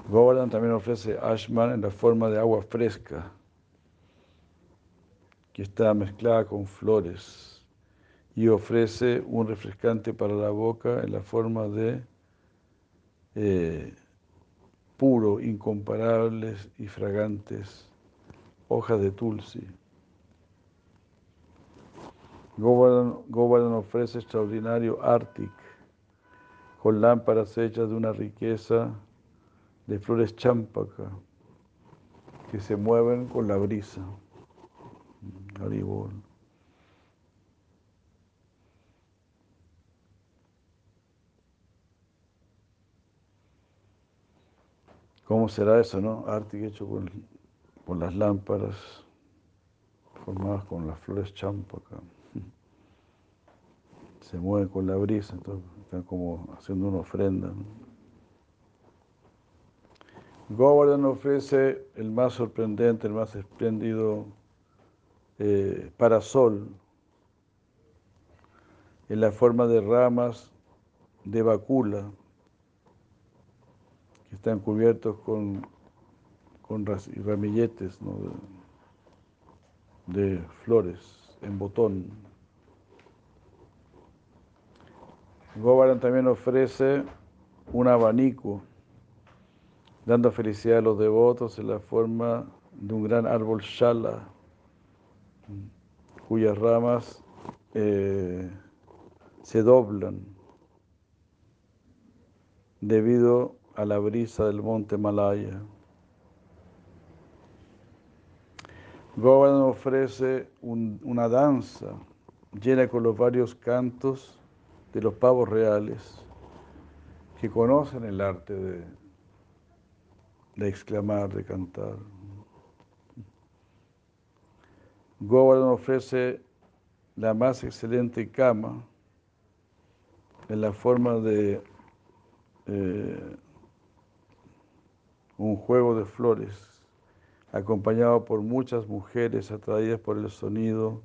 Govardhan también ofrece ashman en la forma de agua fresca, que está mezclada con flores, y ofrece un refrescante para la boca en la forma de eh, puro, incomparables y fragantes hojas de tulsi. Govardhan, ofrece extraordinario Arctic, con lámparas hechas de una riqueza de flores champaca que se mueven con la brisa. ¿Cómo será eso, no? Arte hecho con, las lámparas formadas con las flores champaca. Se mueven con la brisa, entonces están como haciendo una ofrenda. Govardhan ofrece el más sorprendente, el más espléndido eh, parasol en la forma de ramas de bacula están cubiertos con, con ramilletes de, flores en botón. Govardhan también ofrece un abanico dando felicidad a los devotos en la forma de un gran árbol shala, cuyas ramas eh, se doblan debido a la brisa del monte Malaya. Govardhan ofrece una danza llena con los varios cantos de los pavos reales que conocen el arte de, de exclamar, de cantar. Govardhan ofrece la más excelente cama en la forma de eh, un juego de flores, acompañado por muchas mujeres atraídas por el sonido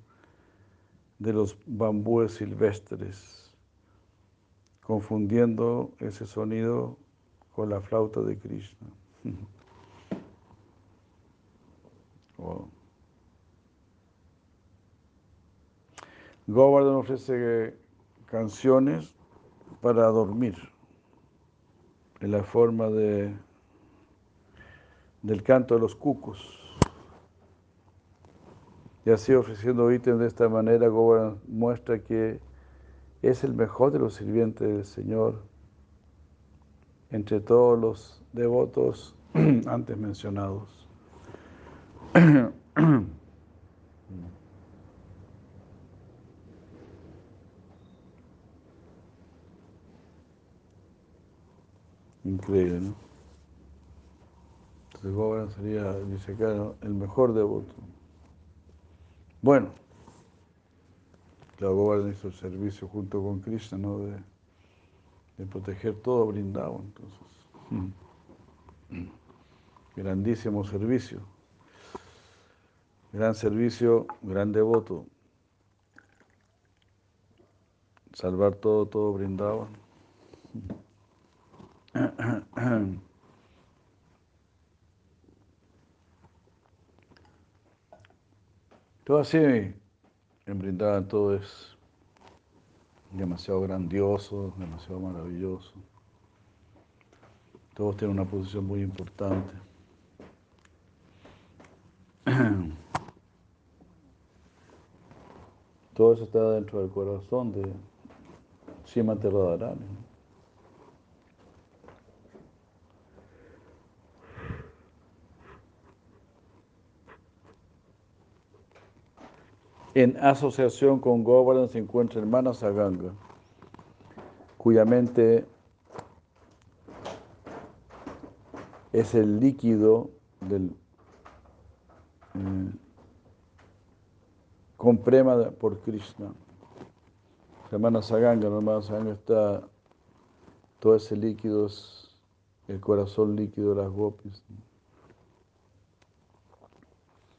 de los bambúes silvestres, confundiendo ese sonido con la flauta de Krishna. Govardhan ofrece canciones para dormir en la forma de, del canto de los cucos. Y así ofreciendo ítems de esta manera, Govardhan muestra que es el mejor de los sirvientes del Señor entre todos los devotos antes mencionados. Increíble, ¿no? Entonces Goban sería, dice acá, el mejor devoto. Bueno, claro, Goban hizo el servicio junto con Krishna, ¿no? De, de proteger todo brindado, entonces. Grandísimo servicio. Gran servicio, gran devoto. Salvar todo, todo brindado. Todo así, en Brindavan todo es demasiado grandioso, demasiado maravilloso. Todos tienen una posición muy importante. Todo eso está dentro del corazón de Srimati Radharani. En asociación con Govardhan se encuentra el Manasaganga, cuya mente es el líquido del eh, con prema por Krishna. La Manasaganga, la Manasaganga está todo ese líquido, es el corazón líquido de las gopis.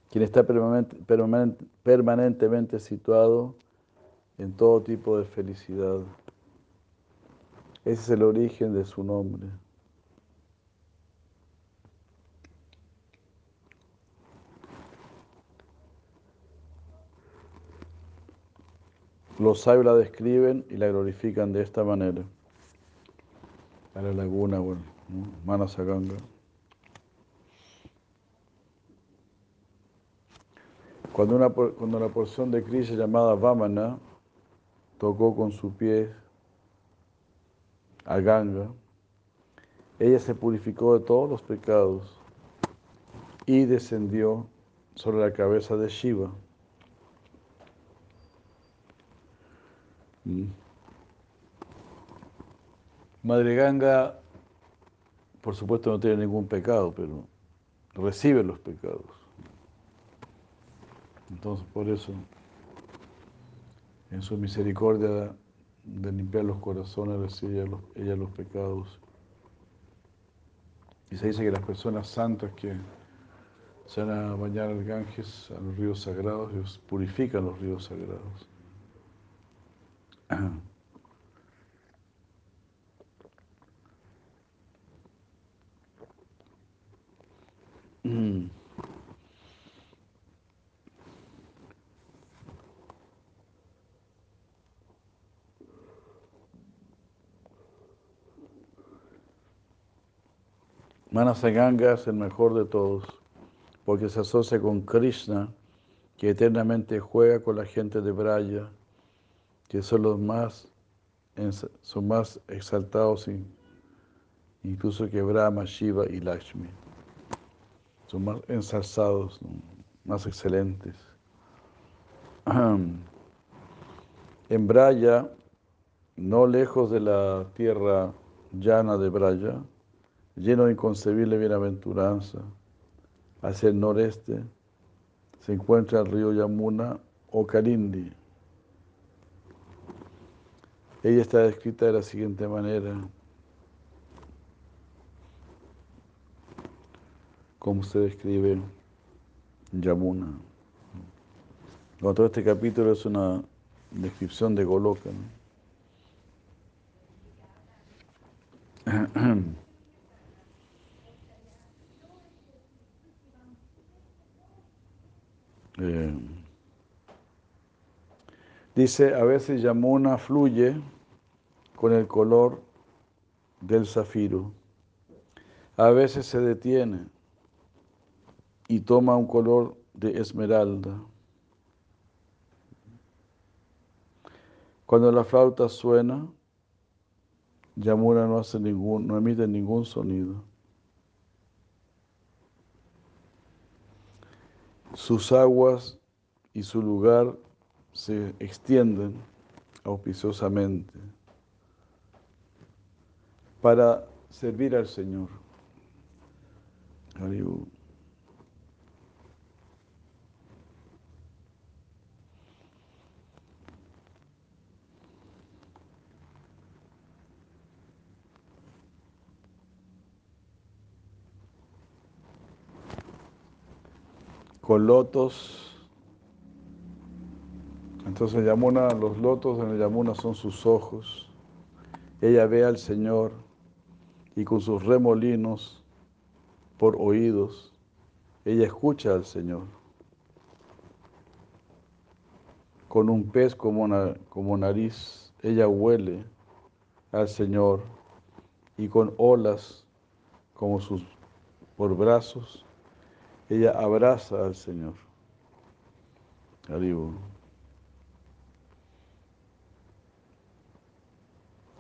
Quien está permanentemente situado en todo tipo de felicidad. Ese es el origen de su nombre. Los sabios la describen y la glorifican de esta manera. A la laguna, bueno, Manasaganga. Cuando, una, cuando porción de Krishna llamada Vamana tocó con su pie a Ganga, ella se purificó de todos los pecados y descendió sobre la cabeza de Shiva. Mm. Madre Ganga, por supuesto, no tiene ningún pecado, pero recibe los pecados. Entonces, por eso, en su misericordia de limpiar los corazones, recibe ella los, pecados. Y se dice que las personas santas que se van a bañar al Ganges, a los ríos sagrados, ellos purifican los ríos sagrados. Manasaganga es el mejor de todos, porque se asocia con Krishna, que eternamente juega con la gente de Braya, que son los más, son más exaltados, incluso que Brahma, Shiva y Lakshmi. Son más ensalzados, más excelentes. En Braya, no lejos de la tierra llana de Braya, lleno de inconcebible bienaventuranza, hacia el noreste se encuentra el río Yamuna o Karindi. Ella está descrita de la siguiente manera. Como se describe Yamuna. todo este capítulo es una descripción de Goloka. Eh, dice, a veces Yamuna fluye con el color del zafiro. A veces se detiene y toma un color de esmeralda. Cuando la flauta suena, Yamuna no hace ningún, no emite ningún sonido. Sus aguas y su lugar se extienden auspiciosamente para servir al Señor. Con lotos. Entonces Yamuna, los lotos en el Yamuna son sus ojos. Ella ve al Señor y con sus remolinos por oídos, ella escucha al Señor. Con un pez como, como nariz, ella huele al Señor y con olas como sus por brazos, ella abraza al Señor. Arriba.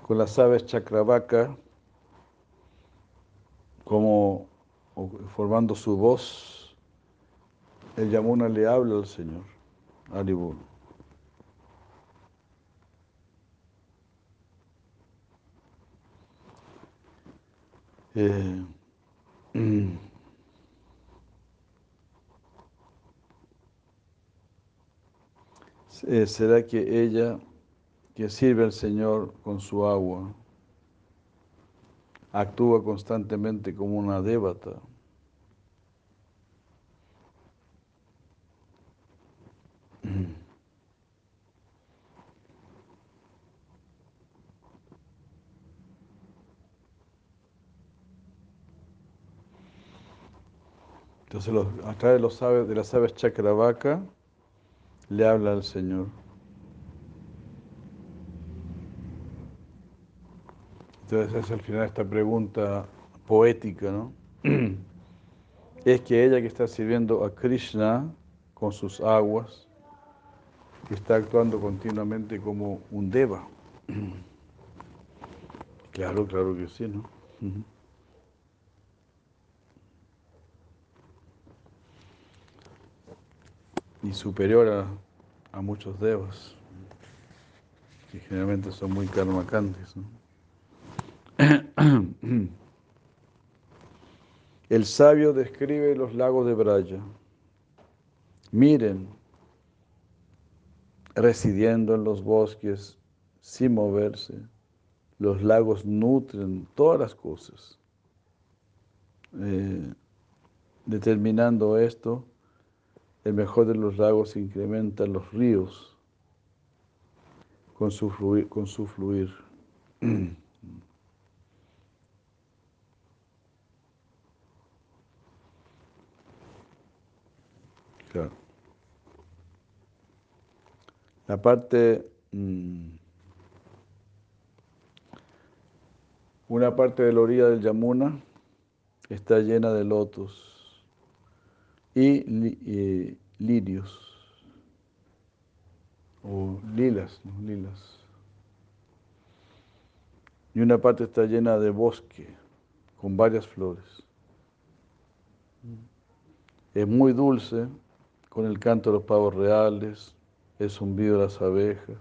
Con las aves chacravaca, como formando su voz, el Yamuna le habla al Señor. Arriba. Eh, ¿Será que ella, que sirve al Señor con su agua, actúa constantemente como una débata? Entonces, a través de, los aves, de las aves chakravaka, le habla al Señor. Entonces, es al final esta pregunta poética, ¿no? Es que ella que está sirviendo a Krishna con sus aguas, está actuando continuamente como un deva. Claro, claro que sí, ¿no? Y superior a, muchos devas, que generalmente son muy karmakantes. El sabio describe los lagos de Braya. Miren, residiendo en los bosques sin moverse, los lagos nutren todas las cosas. Eh, determinando esto, el mejor de los lagos incrementa los ríos con su fluir. Con su fluir. Claro. La parte, mm, una parte de la orilla del Yamuna está llena de lotos y, lirios o lilas, lilas. Y una parte está llena de bosque con varias flores. Es muy dulce con el canto de los pavos reales, el zumbido de las abejas,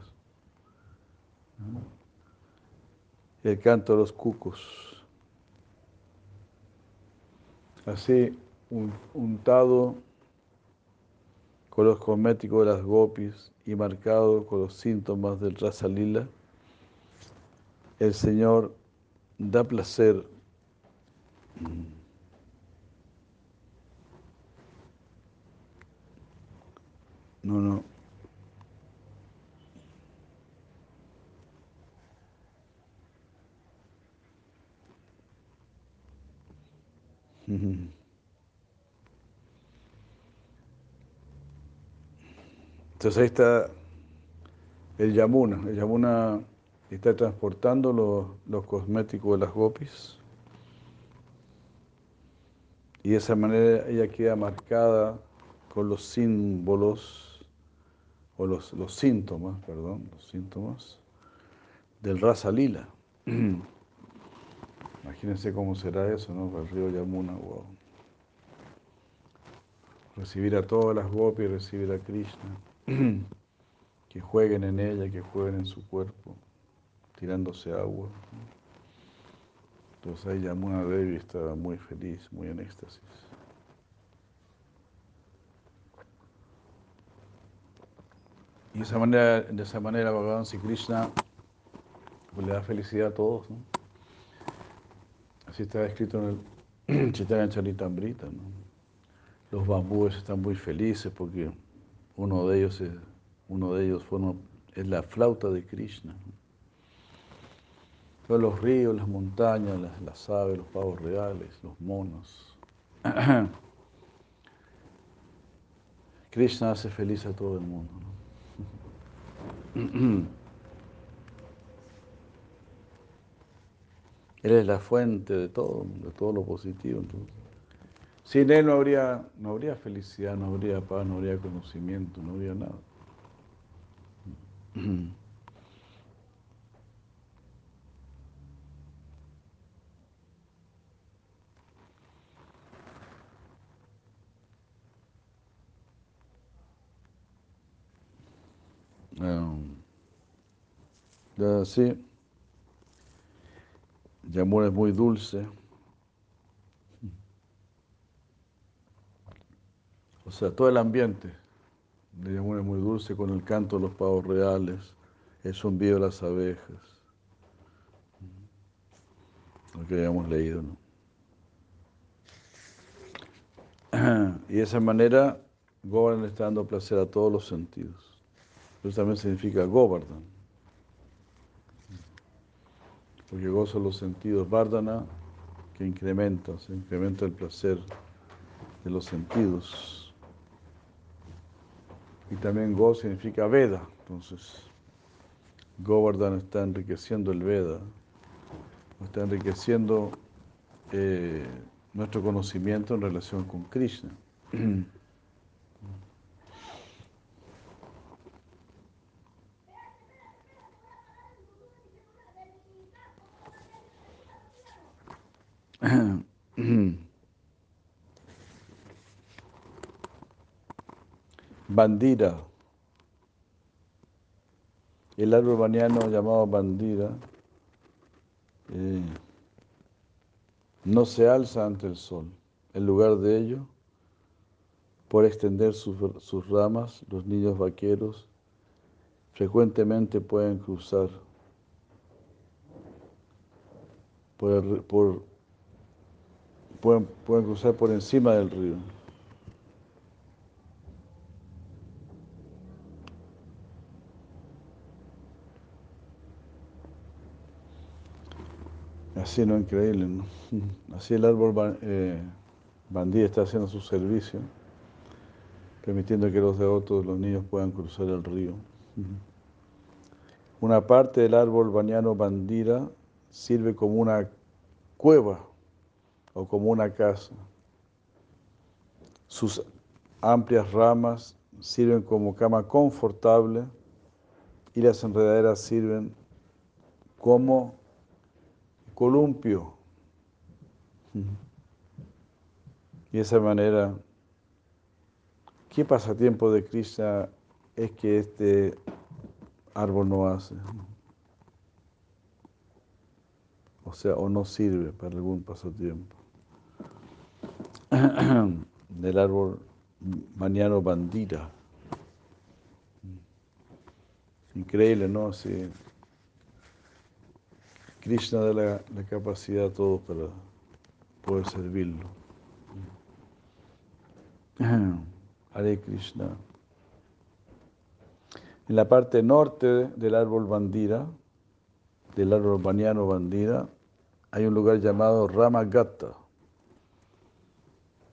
el canto de los cucos. Así untado con los cosméticos de las gopis y marcado con los síntomas del raza lila, el Señor da placer. No, no. Entonces ahí está el Yamuna. El Yamuna está transportando los, cosméticos de las gopis. Y de esa manera ella queda marcada con los símbolos, o los, síntomas, perdón, los síntomas del Rasa Lila. Imagínense cómo será eso, ¿no? Para el río Yamuna, wow. Recibir a todas las gopis, recibir a Krishna. que jueguen en ella, que jueguen en su cuerpo, tirándose agua. Entonces ahí Yamuna Devi estaba muy feliz, muy en éxtasis. Y de esa manera, de esa manera Bhagavan Sri Krishna pues, le da felicidad a todos. Así está escrito en el Chaitanya Charitamrita. Los bambúes están muy felices porque uno de ellos es, uno de ellos es la flauta de Krishna. Todos los ríos, las montañas, las, aves, los pavos reales, los monos. Krishna hace feliz a todo el mundo. Él es la fuente de todo, de todo lo positivo. Entonces. Sin él no habría, no habría felicidad, no habría paz, no habría conocimiento, no habría nada. Así, um, el amor es muy dulce. O sea, todo el ambiente de Yamuna es muy dulce con el canto de los pavos reales, el zumbido de las abejas. Lo que habíamos leído, ¿no? Y de esa manera, Govardhan está dando placer a todos los sentidos. Eso también significa Govardhan. Porque gozo los sentidos. Vardhana, que incrementa, se incrementa el placer de los sentidos. Y también Go significa Veda. Entonces, Govardhan está enriqueciendo el Veda, está enriqueciendo eh, nuestro conocimiento en relación con Krishna. Bandira. El árbol baniano llamado bandira eh, no se alza ante el sol. En lugar de ello, por extender sus, ramas, los niños vaqueros frecuentemente pueden cruzar pueden cruzar por encima del río. Así, ¿no? Increíble, ¿no? Así el árbol eh, está haciendo su servicio, permitiendo que los devotos, los niños puedan cruzar el río. Una parte del árbol bañano bandira sirve como una cueva o como una casa. Sus amplias ramas sirven como cama confortable y las enredaderas sirven como columpio. Y de esa manera, ¿qué pasatiempo de Krishna es que este árbol no hace? O sea, o no sirve para algún pasatiempo. Del árbol mañana bandira. Increíble, ¿no? Sí. Krishna da la, capacidad a todos para poder servirlo. Hare Krishna. En la parte norte del árbol bandira, del árbol baniano bandira, hay un lugar llamado Ramagata.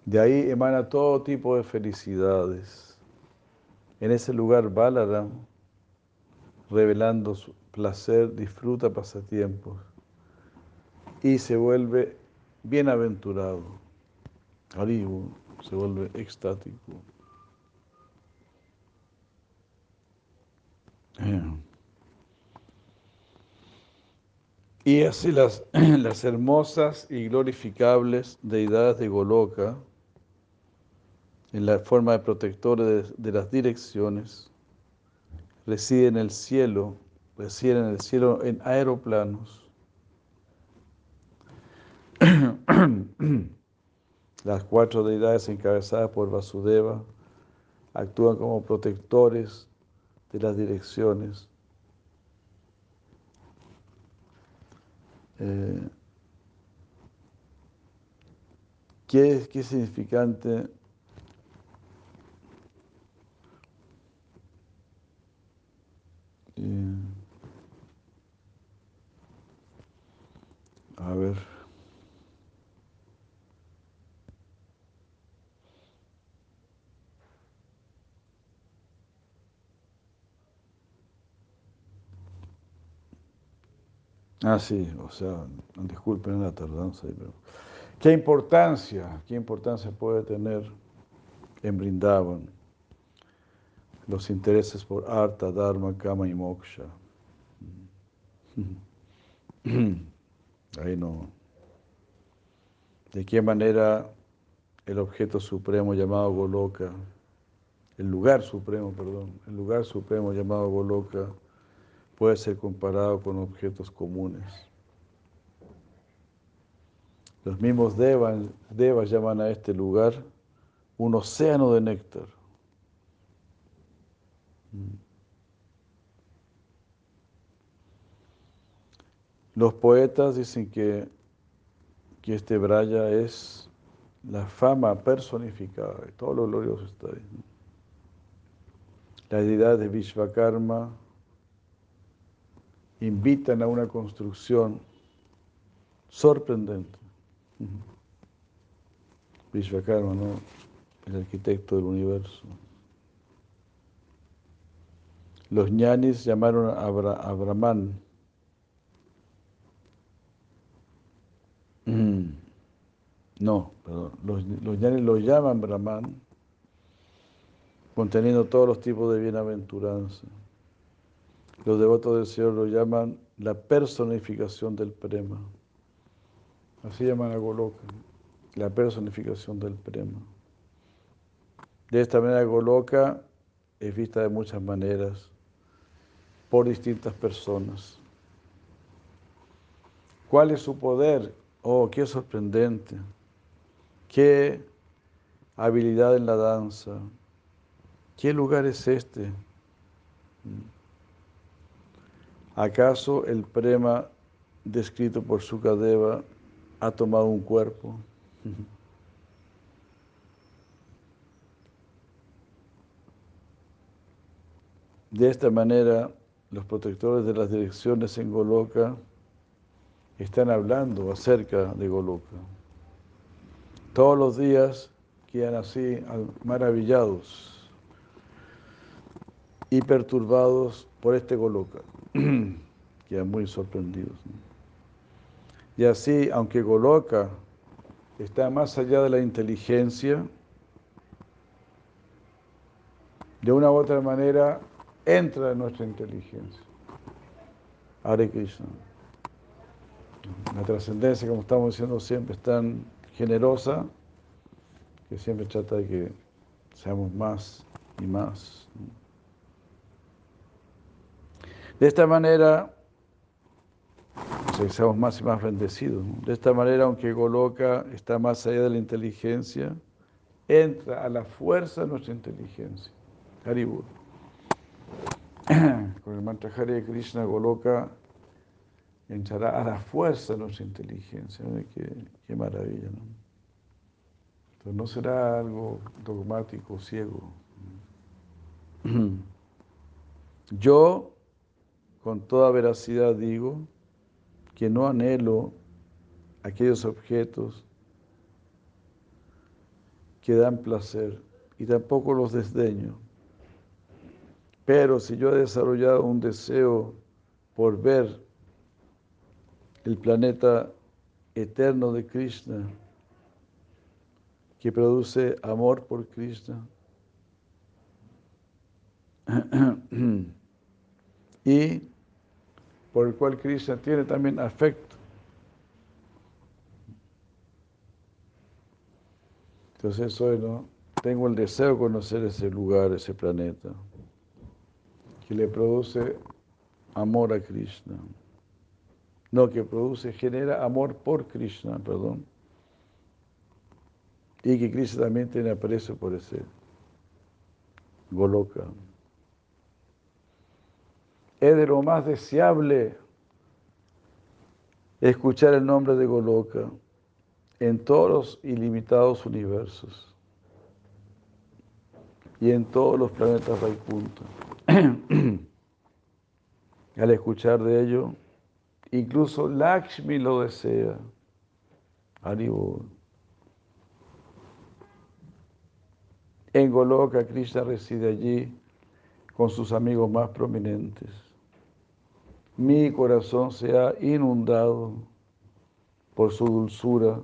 De ahí emana todo tipo de felicidades. En ese lugar Balaram, revelando su placer, disfruta pasatiempos y se vuelve bienaventurado. Haribu se vuelve extático. Y así las, las hermosas y glorificables deidades de Goloka, en la forma de protectores de, de las direcciones, residen en el cielo, residen en el cielo en aeroplanos. Las cuatro deidades encabezadas por Vasudeva actúan como protectores de las direcciones Eh, ¿qué, ¿Qué significante? A ver. Ah, sí, o sea, disculpen la tardanza, pero ¿qué importancia, qué importancia puede tener en Brindavan los intereses por Arta, Dharma, Kama y Moksha? Ahí no. ¿De qué manera el objeto supremo llamado Goloka el lugar supremo, perdón, el lugar supremo llamado Goloka puede ser comparado con objetos comunes. Los mismos devas, devas llaman a este lugar un océano de néctar. Los poetas dicen que, que este Braya es la fama personificada, de todo lo glorioso está ahí. La deidad de Vishvakarma invitan a una construcción sorprendente. Vishvakarma, ¿no? el arquitecto del universo. Los ñanis llamaron a, Brahman No, perdón. Los, los lo llaman Brahman, conteniendo todos los tipos de bienaventuranza. Los devotos del Señor lo llaman la personificación del prema. Así llaman a Goloka, la personificación del prema. De esta manera Goloka es vista de muchas maneras por distintas personas. ¿Cuál es su poder? Oh, qué sorprendente. Qué habilidad en la danza. ¿Qué lugar es este? ¿Acaso el prema descrito por Sukadeva ha tomado un cuerpo? De esta manera, los protectores de las direcciones en Goloka están hablando acerca de Goloka. Todos los días quedan así maravillados y perturbados por este Goloka. quedan muy sorprendidos. Y así, aunque Goloka está más allá de la inteligencia, de una u otra manera entra en nuestra inteligencia. Hare Krishna. La trascendencia, como estamos diciendo siempre, es tan generosa, que siempre trata de que seamos más y más. De esta manera, seamos más y más bendecidos. De esta manera, aunque Goloka está más allá de la inteligencia, entra a la fuerza de nuestra inteligencia. Haribur. Con el mantra Hare Krishna, Goloka entrará a la fuerza de nuestra inteligencia. Qué, maravilla, ¿no? Entonces no será algo dogmático, ciego. Yo, con toda veracidad, digo que no anhelo aquellos objetos que dan placer y tampoco los desdeño. Pero si yo he desarrollado un deseo por ver el planeta eterno de Krishna, que produce amor por Krishna. y por el cual Krishna tiene también afecto. Entonces hoy no tengo el deseo de conocer ese lugar, ese planeta, que le produce amor a Krishna. No, que produce, genera amor por Krishna, perdón. Y que Krishna también tiene aprecio por ese Goloka. Es de lo más deseable escuchar el nombre de Goloka en todos los ilimitados universos y en todos los planetas Vaikunta. Al escuchar de ello, Incluso Lakshmi lo desea. Haribol. En Goloka, Krishna reside allí con sus amigos más prominentes. Mi corazón se ha inundado por su dulzura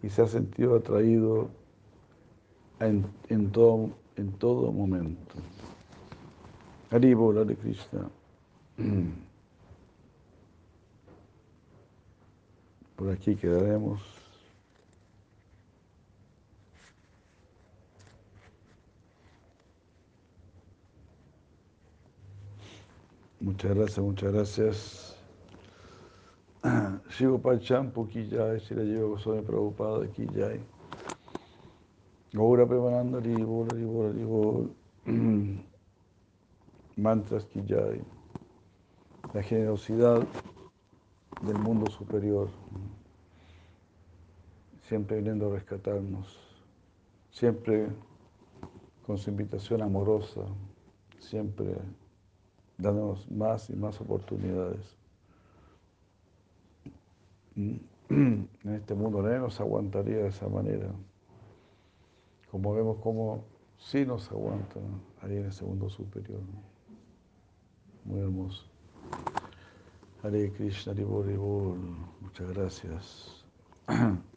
y se ha sentido atraído en, en, todo, en todo momento. Haribol, de Krishna. Por aquí quedaremos. Muchas gracias, muchas gracias. Sigo para el Pacham, Kiyai, si la llevo, soy preocupado aquí, Kiyai. Ribol. Mantras. La generosidad del mundo superior. Siempre viniendo a rescatarnos. Siempre con su invitación amorosa. Siempre dándonos más y más oportunidades. En este mundo nadie nos aguantaría de esa manera. Como vemos como sí nos aguantan ahí en ese mundo superior. Muy hermoso. Hare Krishna, Hare Muchas gracias.